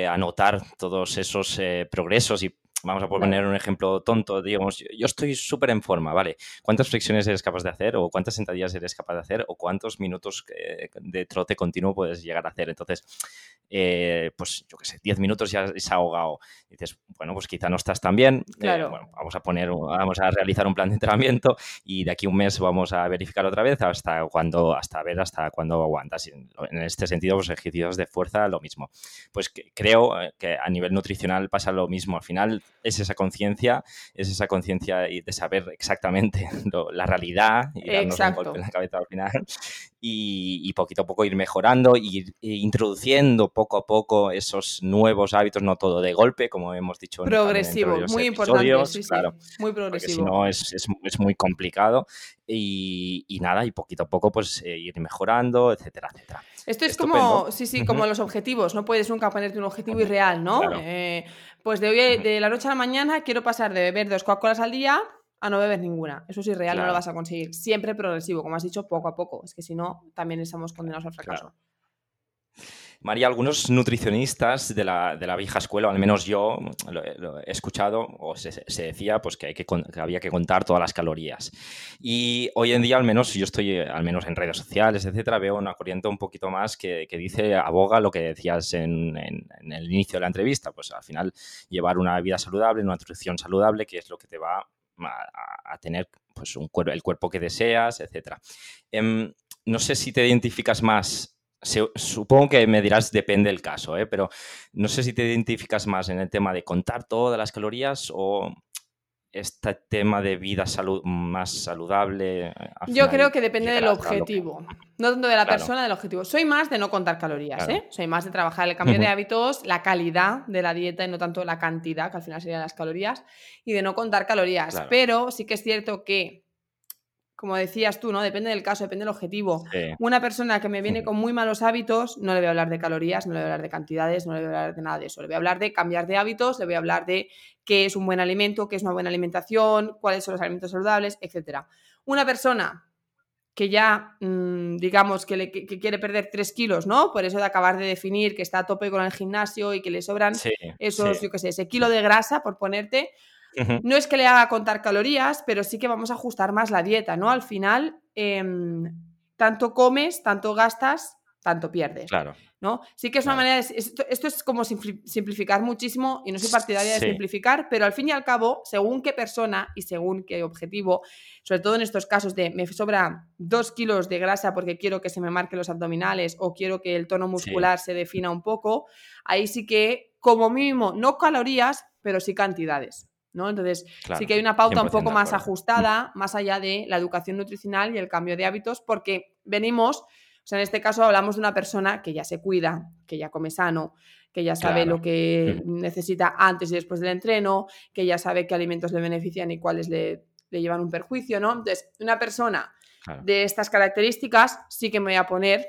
anotar todos esos progresos y vamos a poner un ejemplo tonto, digamos, yo- yo estoy súper en forma, ¿vale? ¿Cuántas flexiones eres capaz de hacer o cuántas sentadillas eres capaz de hacer o cuántos minutos eh, de trote continuo puedes llegar a hacer? Entonces, eh, pues yo qué sé, 10 minutos ya se ha ahogado. Y dices, bueno, pues quizá no estás tan bien. eh, Claro. bueno, vamos a poner, vamos a realizar un plan de entrenamiento y de aquí a un mes vamos a verificar otra vez hasta cuando, hasta ver hasta cuándo aguantas. En este sentido, pues ejercicios de fuerza, lo mismo. Pues que- creo eh, que a nivel nutricional pasa lo mismo. Al final es esa conciencia, es esa conciencia de saber exactamente lo- la realidad y darnos un golpe en la cabeza al final y, y poquito a poco ir mejorando y ir eh, introduciendo poco a poco esos nuevos hábitos, no todo de golpe, como hemos dicho en- en Progresivo, anteriores muy importante, episodios, sí, sí, claro, muy porque si progresivo. no es, es- es muy complicado y, y nada, y poquito a poco pues eh, ir mejorando, etcétera, etcétera. Esto es Estupendo. como, sí, sí, como los objetivos. No puedes nunca ponerte un objetivo irreal, ¿no? Claro. Eh, pues de hoy, de la noche a la mañana quiero pasar de beber dos Coca-Colas al día a no beber ninguna. Eso es irreal, no lo vas a conseguir. Siempre progresivo, como has dicho, poco a poco. Es que si no, también estamos condenados al fracaso. María, algunos nutricionistas de la, de la vieja escuela, o al menos yo lo, lo he escuchado, o se, se decía pues, que, hay que, que había que contar todas las calorías. Y hoy en día, al menos, yo estoy, eh, al menos en redes sociales, etcétera, veo una corriente un poquito más que, que dice, aboga lo que decías en, en- en el inicio de la entrevista, pues al final llevar una vida saludable, una nutrición saludable, que es lo que te va a, a- tener pues, un cuer- el cuerpo que deseas, etcétera. Em, no sé si te identificas más se- supongo que me dirás depende del caso, ¿eh? pero no sé si te identificas más en el tema de contar todas las calorías o este tema de vida salud más saludable. eh, Yo final creo que depende del que- objetivo. No tanto de la Claro. persona, del objetivo. Soy más de no contar calorías, Claro. ¿eh? Soy más de trabajar el cambio de hábitos, la calidad de la dieta y no tanto la cantidad, que al final serían las calorías, y de no contar calorías. Claro. Pero sí que es cierto que, como decías tú, ¿no? Depende del caso, depende del objetivo. Sí, Una persona que me viene Ujú. con muy malos hábitos, no le voy a hablar de calorías, no le voy a hablar de cantidades, no le voy a hablar de nada de eso. Le voy a hablar de cambiar de hábitos, le voy a hablar de qué es un buen alimento, qué es una buena alimentación, cuáles son los alimentos saludables, etc. Una persona que ya, mm, digamos, que, le- que- que quiere perder 3 kilos, ¿no? Por eso de acabar de definir que está a tope con el gimnasio y que le sobran sí, esos, sí. yo qué sé, ese kilo de grasa, por ponerte, No es que le haga contar calorías, pero sí que vamos a ajustar más la dieta, ¿no? Al final, em, tanto comes, tanto gastas, tanto pierdes, Claro, ¿no? Sí que es una manera de... Esto, esto es como simpli- simplificar muchísimo y no soy partidaria de simplificar, pero al fin y al cabo, según qué persona y según qué objetivo, sobre todo en estos casos de me sobra dos kilos de grasa porque quiero que se me marquen los abdominales o quiero que el tono muscular se defina un poco, ahí sí que, como mínimo, no calorías, pero sí cantidades. ¿No? Entonces, claro. sí que hay una pauta un 100% poco más ajustada, más allá de la educación nutricional y el cambio de hábitos, porque venimos, o sea, en este caso hablamos de una persona que ya se cuida, que ya come sano, que ya sabe Claro. lo que necesita antes y después del entreno, que ya sabe qué alimentos le benefician y cuáles le, le llevan un perjuicio, ¿no? Entonces, una persona Claro. de estas características sí que me voy a poner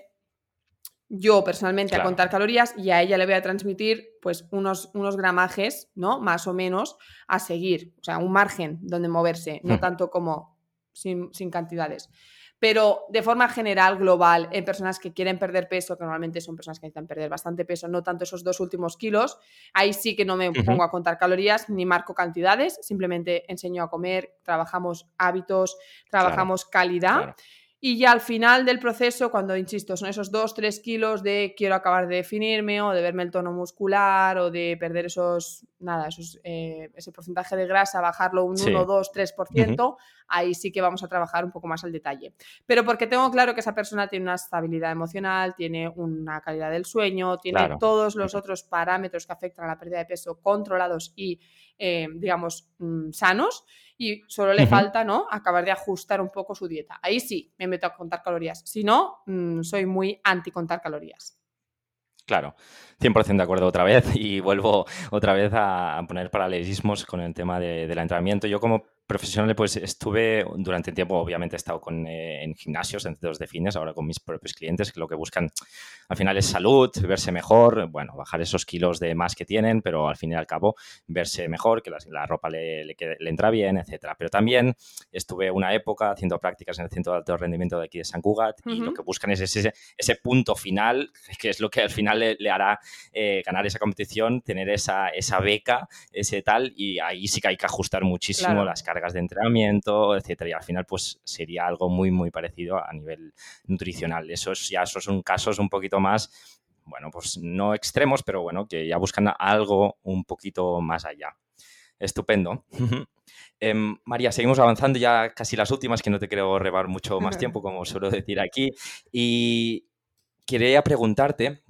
yo personalmente Claro. a contar calorías y a ella le voy a transmitir pues unos, unos gramajes, ¿no? Más o menos a seguir, o sea, un margen donde moverse, no Ujú. tanto como sin, sin cantidades. Pero de forma general, global, en personas que quieren perder peso, que normalmente son personas que necesitan perder bastante peso, no tanto esos dos últimos kilos, ahí sí que no me pongo a contar calorías ni marco cantidades, simplemente enseño a comer, trabajamos hábitos, trabajamos calidad. Claro. Y ya al final del proceso, cuando, insisto, son esos 2-3 kilos de quiero acabar de definirme o de verme el tono muscular o de perder esos, nada, esos, eh, ese porcentaje de grasa, bajarlo un Sí. 1, 2, 3%, ahí sí que vamos a trabajar un poco más al detalle. Pero porque tengo claro que esa persona tiene una estabilidad emocional, tiene una calidad del sueño, tiene Claro. todos los otros parámetros que afectan a la pérdida de peso controlados y, eh, digamos, mm, sanos y solo le falta, ¿no? Acabar de ajustar un poco su dieta. Ahí sí me meto a contar calorías. Si no, mm, soy muy anti contar calorías. Claro, 100% de acuerdo otra vez y vuelvo otra vez a a poner paralelismos con el tema de- del entrenamiento. Yo como profesional pues estuve durante tiempo, obviamente he estado con, eh, en gimnasios, en centros de fitness, ahora con mis propios clientes que lo que buscan al final es salud, verse mejor, bueno, bajar esos kilos de más que tienen, pero al fin y al cabo verse mejor, que la, la ropa le, le le entra bien, etcétera. Pero también estuve una época haciendo prácticas en el centro de alto rendimiento de aquí de San Cugat y lo que buscan es ese, ese punto final, que es lo que al final le, le hará eh, ganar esa competición, tener esa, esa beca, ese tal, y ahí sí que hay que ajustar muchísimo Claro. las cargas de entrenamiento, etcétera. Y al final, pues sería algo muy, muy parecido a nivel nutricional. Esos ya esos son casos un poquito más, bueno, pues no extremos, pero bueno, que ya buscan algo un poquito más allá. Estupendo. Em, María, seguimos avanzando ya casi las últimas, que no te quiero rebar mucho más tiempo, como suelo decir aquí. Y quería preguntarte,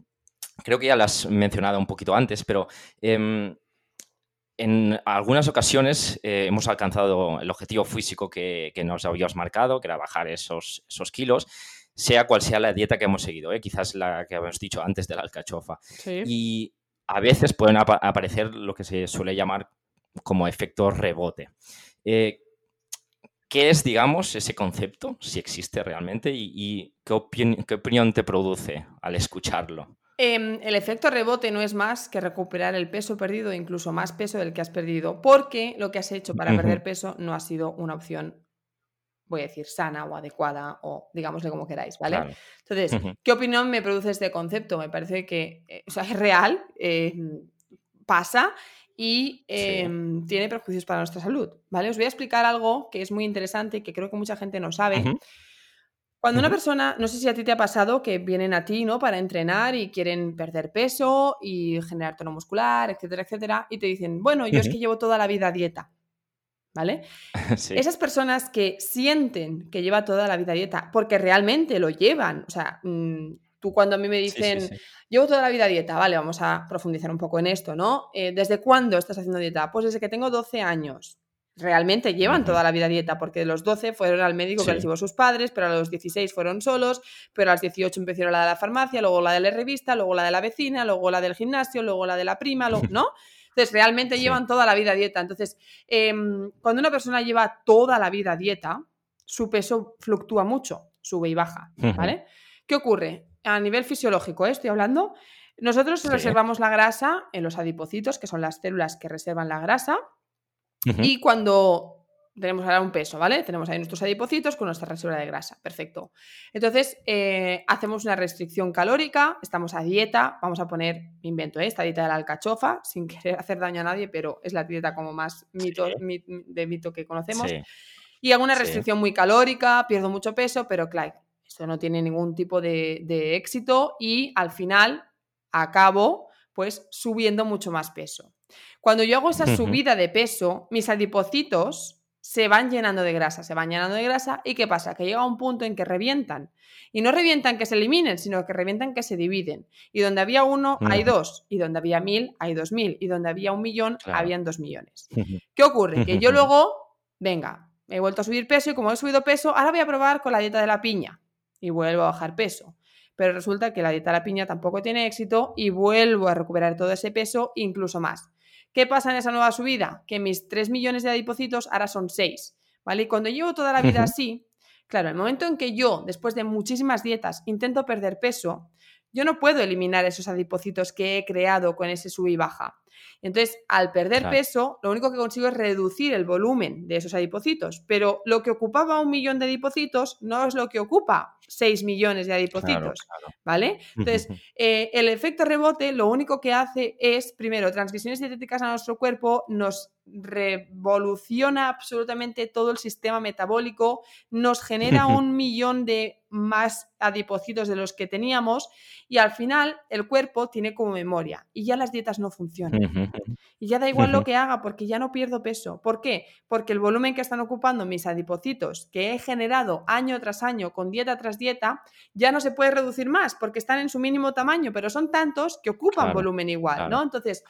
creo que ya lo has mencionado un poquito antes, pero em, en algunas ocasiones eh, hemos alcanzado el objetivo físico que, que nos habíamos marcado, que era bajar esos, esos kilos, sea cual sea la dieta que hemos seguido, ¿eh? quizás la que habíamos dicho antes de la alcachofa. Sí. Y a veces pueden apa- aparecer lo que se suele llamar como efecto rebote. Eh, ¿Qué es, digamos, ese concepto, si existe realmente, y, y qué, opin- qué opinión te produce al escucharlo? Em, el efecto rebote no es más que recuperar el peso perdido, incluso más peso del que has perdido, porque lo que has hecho para perder peso no ha sido una opción, voy a decir, sana o adecuada o digámosle como queráis, ¿vale? Claro. Entonces. ¿qué opinión me produce este concepto? Me parece que eh, o sea, es real, eh, pasa y eh, tiene perjuicios para nuestra salud, ¿vale? Os voy a explicar algo que es muy interesante y que creo que mucha gente no sabe. Cuando una persona, no sé si a ti te ha pasado que vienen a ti, ¿no? Para entrenar y quieren perder peso y generar tono muscular, etcétera, etcétera, y te dicen, bueno, yo es que llevo toda la vida a dieta, ¿vale? Sí. Esas personas que sienten que lleva toda la vida a dieta, porque realmente lo llevan, o sea, mm, tú cuando a mí me sí, dicen, sí. llevo toda la vida a dieta, vale, vamos a profundizar un poco en esto, ¿no? Eh, ¿Desde cuándo estás haciendo dieta? Pues desde que tengo 12 años. Realmente llevan toda la vida dieta, porque de los 12 fueron al médico que les llevó sus padres, pero a los 16 fueron solos, pero a los 18 empezaron la de la farmacia, luego la de la revista, luego la de la vecina, luego la del gimnasio, luego la de la prima, luego- ¿no? Entonces, realmente Sí. llevan toda la vida dieta. Entonces, em, cuando una persona lleva toda la vida dieta, su peso fluctúa mucho, sube y baja. ¿vale? ¿Qué ocurre? A nivel fisiológico, ¿eh? estoy hablando, nosotros Sí. reservamos la grasa en los adipocitos, que son las células que reservan la grasa, Y cuando tenemos ahora un peso, ¿vale? Tenemos ahí nuestros adipocitos con nuestra reserva de grasa. Perfecto. Entonces, eh, hacemos una restricción calórica, estamos a dieta, vamos a poner, me invento, ¿eh? esta dieta de la alcachofa, sin querer hacer daño a nadie, pero es la dieta como más mito, Sí. de mito que conocemos. Sí. Y hago una Sí. restricción muy calórica, pierdo mucho peso, pero claro, esto no tiene ningún tipo de, de éxito y al final acabo pues subiendo mucho más peso. Cuando yo hago esa subida de peso, mis adipocitos se van llenando de grasa, se van llenando de grasa y ¿qué pasa? Que llega un punto en que revientan. Y no revientan que se eliminen, sino que revientan que se dividen. Y donde había uno, hay dos. Y donde había mil, hay dos mil. Y donde había un millón, Claro. habían dos millones. ¿Qué ocurre? Que yo luego, venga, he vuelto a subir peso y como he subido peso, ahora voy a probar con la dieta de la piña y vuelvo a bajar peso. Pero resulta que la dieta de la piña tampoco tiene éxito y vuelvo a recuperar todo ese peso, incluso más. ¿Qué pasa en esa nueva subida? Que mis 3 millones de adipocitos ahora son 6, ¿vale? Y cuando llevo toda la vida así, claro, el momento en que yo, después de muchísimas dietas, intento perder peso, yo no puedo eliminar esos adipocitos que he creado con ese sub y baja. Entonces, al perder peso, lo único que consigo es reducir el volumen de esos adipocitos, pero lo que ocupaba un millón de adipocitos no es lo que ocupa 6 millones de adipocitos, ¿vale? Entonces, eh, el efecto rebote lo único que hace es, primero, transmisiones dietéticas a nuestro cuerpo, nos revoluciona absolutamente todo el sistema metabólico, nos genera un millón de más adipocitos de los que teníamos y al final el cuerpo tiene como memoria y ya las dietas no funcionan. Y ya da igual lo que haga porque ya no pierdo peso. ¿Por qué? Porque el volumen que están ocupando mis adipocitos que he generado año tras año con dieta tras dieta ya no se puede reducir más porque están en su mínimo tamaño, pero son tantos que ocupan volumen igual, ¿no? Entonces,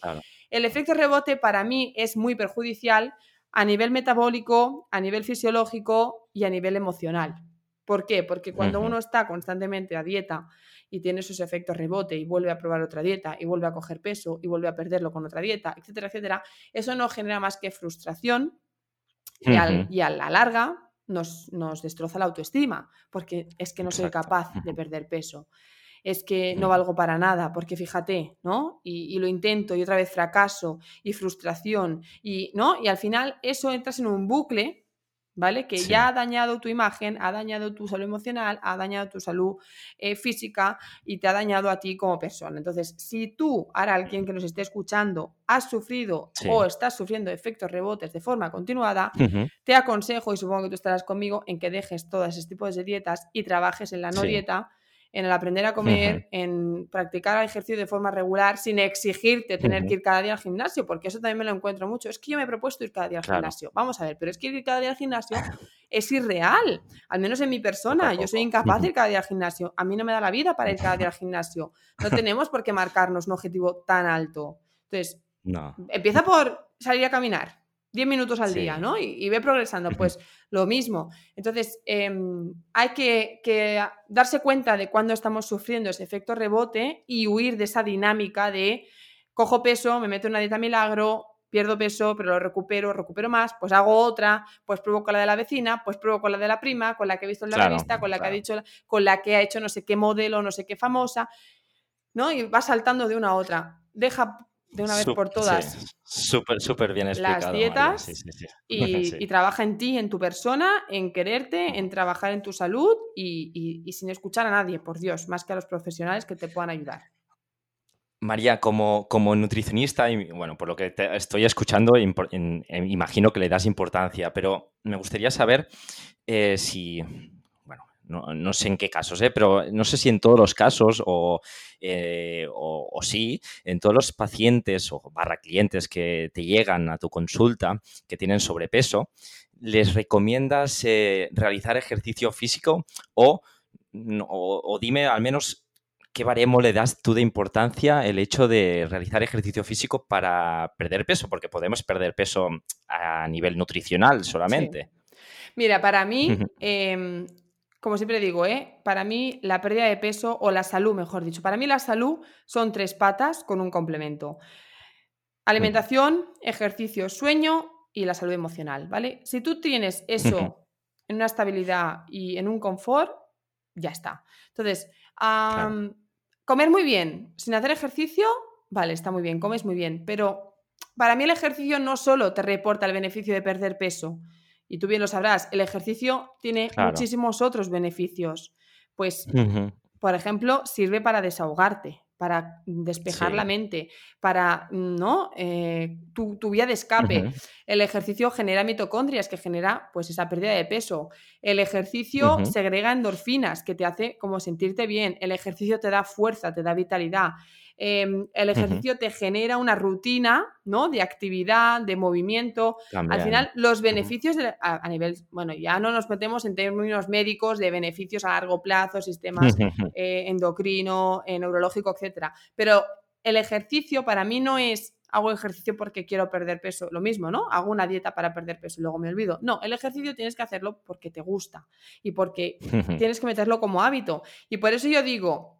el efecto rebote para mí es muy perjudicial a nivel metabólico, a nivel fisiológico y a nivel emocional. ¿Por qué? Porque cuando uno está constantemente a dieta y tiene esos efectos rebote y vuelve a probar otra dieta y vuelve a coger peso y vuelve a perderlo con otra dieta, etcétera, etcétera, eso no genera más que frustración y, a la larga nos, destroza la autoestima, porque es que no soy capaz de perder peso. Es que no valgo para nada, porque fíjate, ¿no? Y, y, lo intento y otra vez fracaso y frustración y, ¿no? Y al final eso entras en un bucle ¿vale? Que ya ha dañado tu imagen, ha dañado tu salud emocional, ha dañado tu salud eh, física y te ha dañado a ti como persona. Entonces, si tú, ahora alguien que nos esté escuchando, has sufrido o estás sufriendo efectos rebotes de forma continuada, te aconsejo, y supongo que tú estarás conmigo, en que dejes todos esos tipos de dietas y trabajes en la no dieta en el aprender a comer, en practicar el ejercicio de forma regular, sin exigirte tener que ir cada día al gimnasio, porque eso también me lo encuentro mucho. Es que yo me he propuesto ir cada día al gimnasio. Vamos a ver, pero es que ir cada día al gimnasio es irreal, al menos en mi persona. Yo soy incapaz de ir cada día al gimnasio. A mí no me da la vida para ir cada día al gimnasio. No tenemos por qué marcarnos un objetivo tan alto. Entonces, empieza por salir a caminar 10 minutos al día, ¿no? Y, ve progresando. Pues lo mismo. Entonces, em, hay que, darse cuenta de cuándo estamos sufriendo ese efecto rebote y huir de esa dinámica de cojo peso, me meto en una dieta milagro, pierdo peso, pero lo recupero, recupero más, pues hago otra, pues pruebo con la de la vecina, pues pruebo con la de la prima, con la que he visto en la revista, con la que ha dicho, con la que ha hecho no sé qué modelo, no sé qué famosa, ¿no? Y va saltando de una a otra. Deja de una vez por todas. Súper, súper bien explicado. Las dietas y, trabaja en ti, en tu persona, en quererte, en trabajar en tu salud y, sin escuchar a nadie, por Dios, más que a los profesionales que te puedan ayudar. María, como, como nutricionista, y bueno, por lo que te estoy escuchando, imagino que le das importancia, pero me gustaría saber eh, si, no, sé en qué casos, ¿eh? pero no sé si en todos los casos eh, o, o, sí, en todos los pacientes o barra clientes que te llegan a tu consulta que tienen sobrepeso, les recomiendas eh, realizar ejercicio físico o, o, dime al menos qué baremo le das tú de importancia el hecho de realizar ejercicio físico para perder peso, porque podemos perder peso a nivel nutricional solamente. Mira, para mí, como siempre digo, ¿eh? para mí la pérdida de peso o la salud, mejor dicho, para mí la salud son tres patas con un complemento. Alimentación, ejercicio, sueño y la salud emocional, ¿vale? Si tú tienes eso en una estabilidad y en un confort, ya está. Entonces, comer muy bien sin hacer ejercicio, vale, está muy bien, comes muy bien, pero para mí el ejercicio no solo te reporta el beneficio de perder peso, y tú bien lo sabrás, el ejercicio tiene muchísimos otros beneficios. Pues, por ejemplo, sirve para desahogarte, para despejar la mente, para ¿no? Eh, tu, vía de escape. El ejercicio genera mitocondrias, que genera pues esa pérdida de peso. El ejercicio segrega endorfinas, que te hace como sentirte bien. El ejercicio te da fuerza, te da vitalidad. Em, el ejercicio te genera una rutina, ¿no? De actividad, de movimiento. Al final, los beneficios a, nivel, bueno, ya no nos metemos en términos médicos de beneficios a largo plazo, sistemas eh, endocrino, eh, neurológico, etcétera. Pero el ejercicio para mí no es hago ejercicio porque quiero perder peso. Lo mismo, ¿no? Hago una dieta para perder peso y luego me olvido. No, el ejercicio tienes que hacerlo porque te gusta y porque tienes que meterlo como hábito. Y por eso yo digo,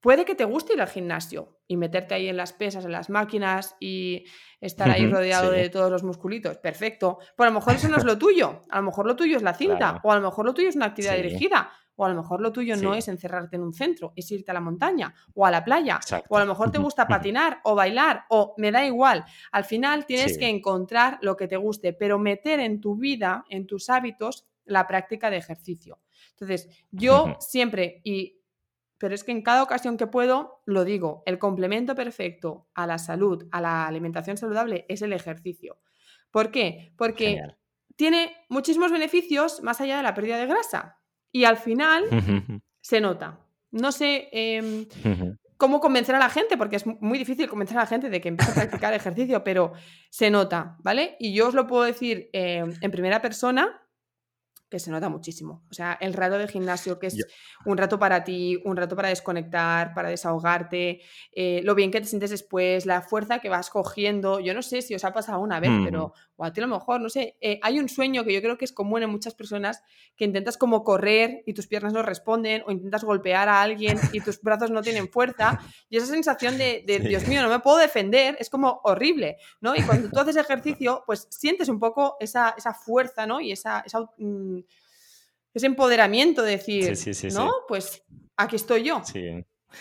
Puede que te guste ir al gimnasio y meterte ahí en las pesas, en las máquinas y estar ahí rodeado de todos los musculitos. Perfecto. Pero a lo mejor eso no es lo tuyo. A lo mejor lo tuyo es la cinta o a lo mejor lo tuyo es una actividad dirigida O a lo mejor lo tuyo no es encerrarte en un centro, es irte a la montaña o a la playa. O a lo mejor te gusta patinar o bailar o me da igual. Al final tienes que encontrar lo que te guste, pero meter en tu vida, en tus hábitos, la práctica de ejercicio. Entonces, yo siempre, y pero es que en cada ocasión que puedo, lo digo, el complemento perfecto a la salud, a la alimentación saludable, es el ejercicio. ¿Por qué? Porque tiene muchísimos beneficios más allá de la pérdida de grasa. Y al final se nota. No sé em, cómo convencer a la gente, porque es muy difícil convencer a la gente de que empiece a practicar ejercicio, pero se nota, ¿vale? Y yo os lo puedo decir em, en primera persona que se nota muchísimo. O sea, el rato de gimnasio, que es un rato para ti, un rato para desconectar, para desahogarte, eh, lo bien que te sientes después, la fuerza que vas cogiendo. Yo no sé si os ha pasado una vez, pero o a ti a lo mejor, no sé, eh, hay un sueño que yo creo que es común en muchas personas, que intentas como correr y tus piernas no responden, o intentas golpear a alguien y tus brazos no tienen fuerza, y esa sensación de, Dios mío, no me puedo defender, es como horrible, ¿no? Y cuando tú haces ejercicio, pues sientes un poco esa, fuerza, ¿no? Y esa, mm, ese empoderamiento de decir, ¿no? Pues aquí estoy yo.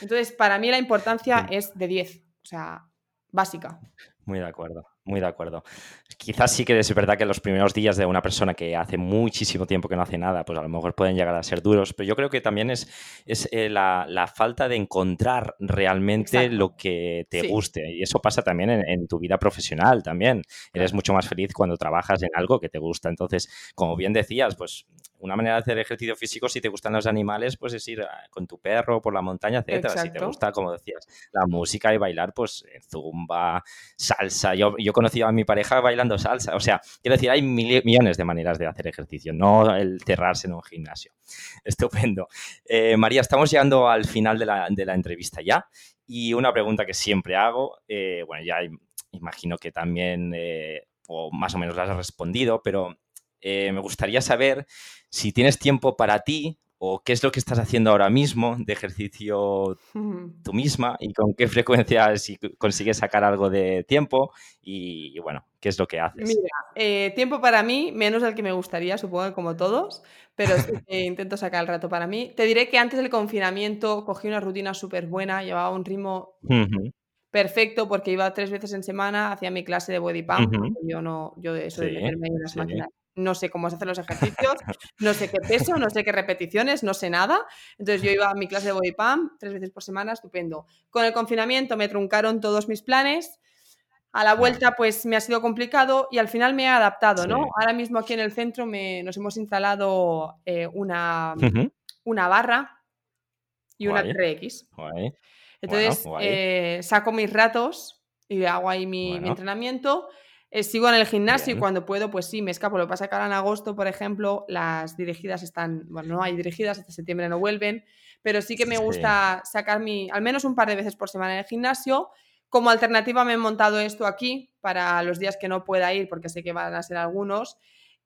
Entonces, para mí la importancia es de 10, o sea, básica. Muy de acuerdo. Muy de acuerdo. Quizás sí que es verdad que los primeros días de una persona que hace muchísimo tiempo que no hace nada, pues a lo mejor pueden llegar a ser duros, pero yo creo que también es, es eh, la, falta de encontrar realmente lo que te guste. Y eso pasa también en, tu vida profesional también. Eres mucho más feliz cuando trabajas en algo que te gusta. Entonces, como bien decías, pues una manera de hacer ejercicio físico, si te gustan los animales, pues es ir ah, con tu perro por la montaña, etcétera. Si te gusta, como decías, la música y bailar, pues eh, zumba, salsa. Yo, yo conocí a mi pareja bailando salsa. O sea, quiero decir, hay millones de maneras de hacer ejercicio, no el cerrarse en un gimnasio. Estupendo. Eh, María, estamos llegando al final de la, de la, entrevista ya. Y una pregunta que siempre hago, eh, bueno, ya imagino que también, o más o menos la has respondido, pero me gustaría saber si tienes tiempo para ti o qué es lo que estás haciendo ahora mismo de ejercicio tú misma y con qué frecuencia si consigues sacar algo de tiempo y, bueno, qué es lo que haces. Mira, eh, tiempo para mí, menos del que me gustaría, supongo que como todos, pero intento sacar el rato para mí. Te diré que antes del confinamiento cogí una rutina súper buena, llevaba un ritmo perfecto porque iba tres veces en semana, hacía mi clase de body pump, yo no, yo de eso de meterme en las máquinas no sé cómo se hacen los ejercicios, no sé qué peso, no sé qué repeticiones, no sé nada. Entonces yo iba a mi clase de body pump tres veces por semana, estupendo. Con el confinamiento me truncaron todos mis planes. A la vuelta, pues me ha sido complicado y al final me he adaptado, ¿no? Ahora mismo aquí en el centro nos hemos instalado eh, una, una barra y una 3X. Entonces, eh, saco mis ratos y hago ahí mi, mi entrenamiento sigo en el gimnasio y cuando puedo, pues sí, me escapo. Lo que pasa que ahora en agosto, por ejemplo, las dirigidas están, bueno, no hay dirigidas, hasta septiembre no vuelven, pero sí que me gusta sacar mi, al menos un par de veces por semana en el gimnasio. Como alternativa me he montado esto aquí para los días que no pueda ir, porque sé que van a ser algunos.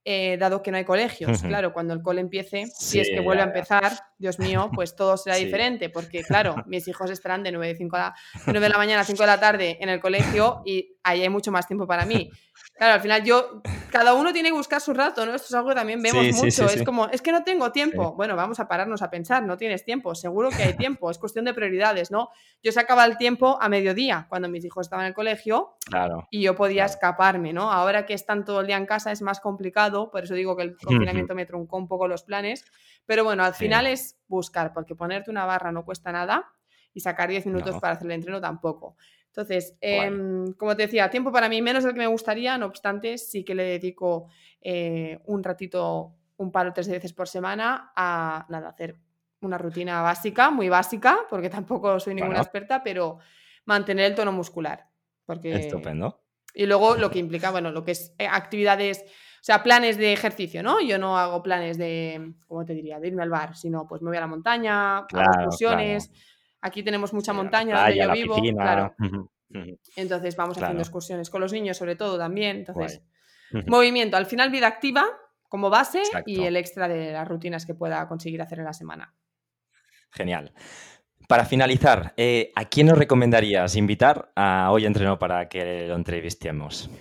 Eh, dado que no hay colegios. Claro, cuando el cole empiece, si es que vuelve a empezar, Dios mío, pues todo será diferente, porque claro, mis hijos estarán de 9 de, 5 a de 9 de la mañana a 5 de la tarde en el colegio y ahí hay mucho más tiempo para mí. Claro, al final yo, cada uno tiene que buscar su rato, ¿no? Esto es algo que también vemos mucho. es como, es que no tengo tiempo. Bueno, vamos a pararnos a pensar, no tienes tiempo, seguro que hay tiempo, es cuestión de prioridades, ¿no? Yo sacaba el tiempo a mediodía, cuando mis hijos estaban en el colegio, claro, y yo podía escaparme, ¿no? Ahora que están todo el día en casa es más complicado, por eso digo que el confinamiento me truncó un poco los planes, pero bueno, al final es buscar, porque ponerte una barra no cuesta nada y sacar 10 minutos para hacer el entreno tampoco. Entonces, em, como te decía, tiempo para mí menos del que me gustaría, no obstante, sí que le dedico eh, un ratito, un par o tres veces por semana a nada, hacer una rutina básica, muy básica, porque tampoco soy ninguna experta, pero mantener el tono muscular. Porque... Estupendo. Y luego lo que implica, bueno, lo que es eh, actividades, o sea, planes de ejercicio, ¿no? Yo no hago planes de, ¿cómo te diría?, de irme al bar, sino pues me voy a la montaña, claro, excursiones. Aquí tenemos mucha montaña donde yo vivo, claro. Entonces vamos haciendo excursiones con los niños, sobre todo también. Entonces, movimiento, al final vida activa como base y el extra de las rutinas que pueda conseguir hacer en la semana. Genial. Para finalizar, eh, ¿a quién nos recomendarías invitar a Hoy Entreno para que lo entrevistemos?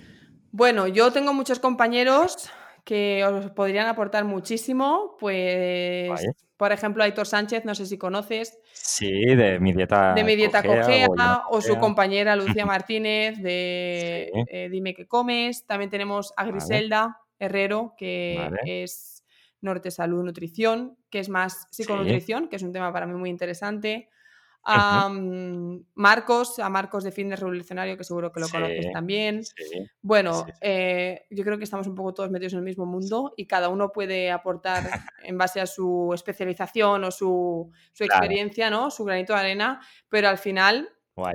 Bueno, yo tengo muchos compañeros que os podrían aportar muchísimo, pues, por ejemplo, Aitor Sánchez, no sé si conoces. Sí, de mi dieta De mi dieta cogea, o, su compañera Lucía Martínez de eh, Dime qué comes. También tenemos a Griselda Herrero, que es Norte Salud Nutrición, que es más psiconutrición, que es un tema para mí muy interesante a Marcos, a Marcos de Fitness Revolucionario, que seguro que lo conoces también. bueno, eh, yo creo que estamos un poco todos metidos en el mismo mundo y cada uno puede aportar en base a su especialización o su, experiencia, ¿no? Su granito de arena, pero al final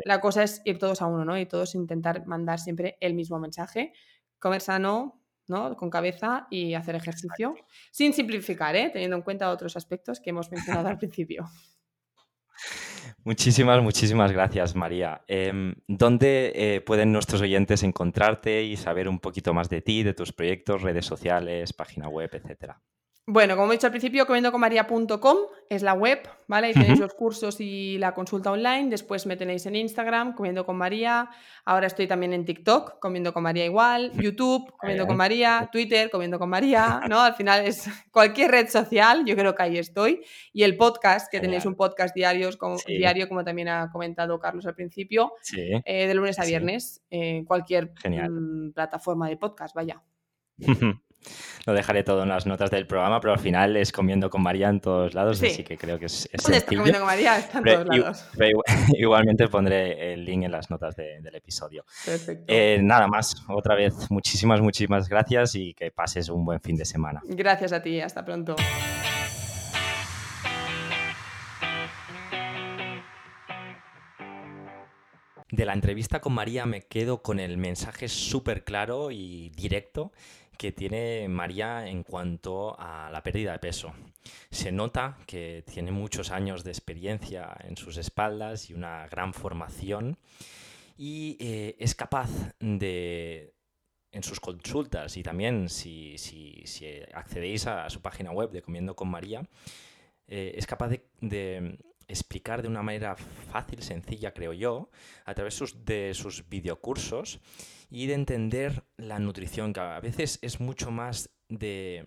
la cosa es ir todos a uno, ¿no? Y todos intentar mandar siempre el mismo mensaje. Comer sano, ¿no? Con cabeza y hacer ejercicio. Sin simplificar, ¿eh? Teniendo en cuenta otros aspectos que hemos mencionado al principio. Muchísimas, muchísimas gracias, María. Em, ¿Dónde eh, pueden nuestros oyentes encontrarte y saber un poquito más de ti, de tus proyectos, redes sociales, página web, etcétera? Bueno, como he dicho al principio, comiendoconmaria.com es la web, ¿vale? Ahí tenéis los cursos y la consulta online. Después me tenéis en Instagram, Comiendo con María. Ahora estoy también en TikTok, Comiendo con María igual. YouTube, Comiendo con María. Twitter, Comiendo con María, ¿no? Al final es cualquier red social, yo creo que ahí estoy. Y el podcast, que tenéis un podcast diarios, como, diario, como también ha comentado Carlos al principio, eh, de lunes a viernes, en cualquier mm, plataforma de podcast, vaya. Lo dejaré todo en las notas del programa, pero al final es comiendo con María en todos lados, así que creo que es, es comiendo con María? Está en todos lados. igualmente pondré el link en las notas del episodio. Perfecto. Eh, nada más, otra vez, muchísimas, muchísimas gracias y que pases un buen fin de semana. Gracias a ti, hasta pronto. De la entrevista con María me quedo con el mensaje súper claro y directo que tiene María en cuanto a la pérdida de peso. Se nota que tiene muchos años de experiencia en sus espaldas y una gran formación y eh, es capaz de, en sus consultas y también si, accedéis a, su página web de Comiendo con María, eh, es capaz de, explicar de una manera fácil, sencilla, creo yo, a través de sus videocursos, y de entender la nutrición, que a veces es mucho más de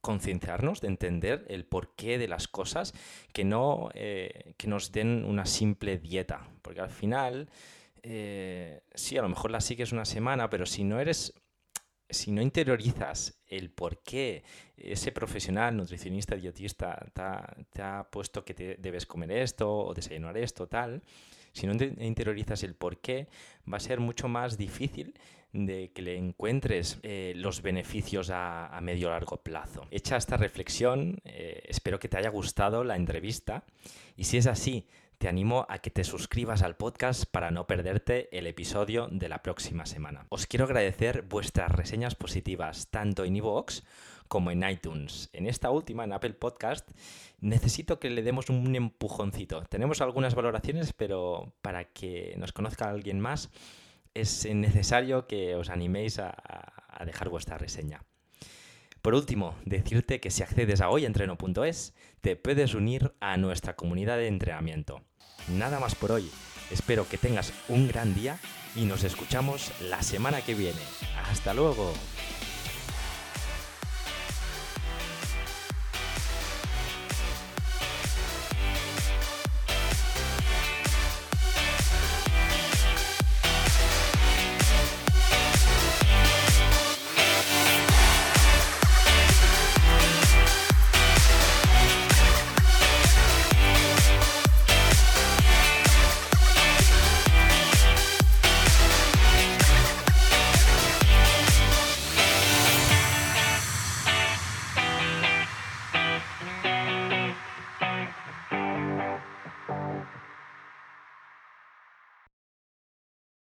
concienciarnos, de entender el porqué de las cosas, que no eh, que nos den una simple dieta. Porque al final, eh, sí, a lo mejor la sigues una semana, pero si no eres si no interiorizas el por qué ese profesional, nutricionista, dietista, te ha, puesto que te debes comer esto o desayunar esto, tal, si no interiorizas el por qué, va a ser mucho más difícil de que le encuentres eh, los beneficios a, medio o largo plazo. Hecha esta reflexión, eh, espero que te haya gustado la entrevista y si es así, te animo a que te suscribas al podcast para no perderte el episodio de la próxima semana. Os quiero agradecer vuestras reseñas positivas tanto en iVoox como en iTunes. En esta última, en Apple Podcast, necesito que le demos un empujoncito. Tenemos algunas valoraciones, pero para que nos conozca alguien más, es necesario que os animéis a, dejar vuestra reseña. Por último, decirte que si accedes a hoyentreno.es, te puedes unir a nuestra comunidad de entrenamiento. Nada más por hoy. Espero que tengas un gran día y nos escuchamos la semana que viene. Hasta luego.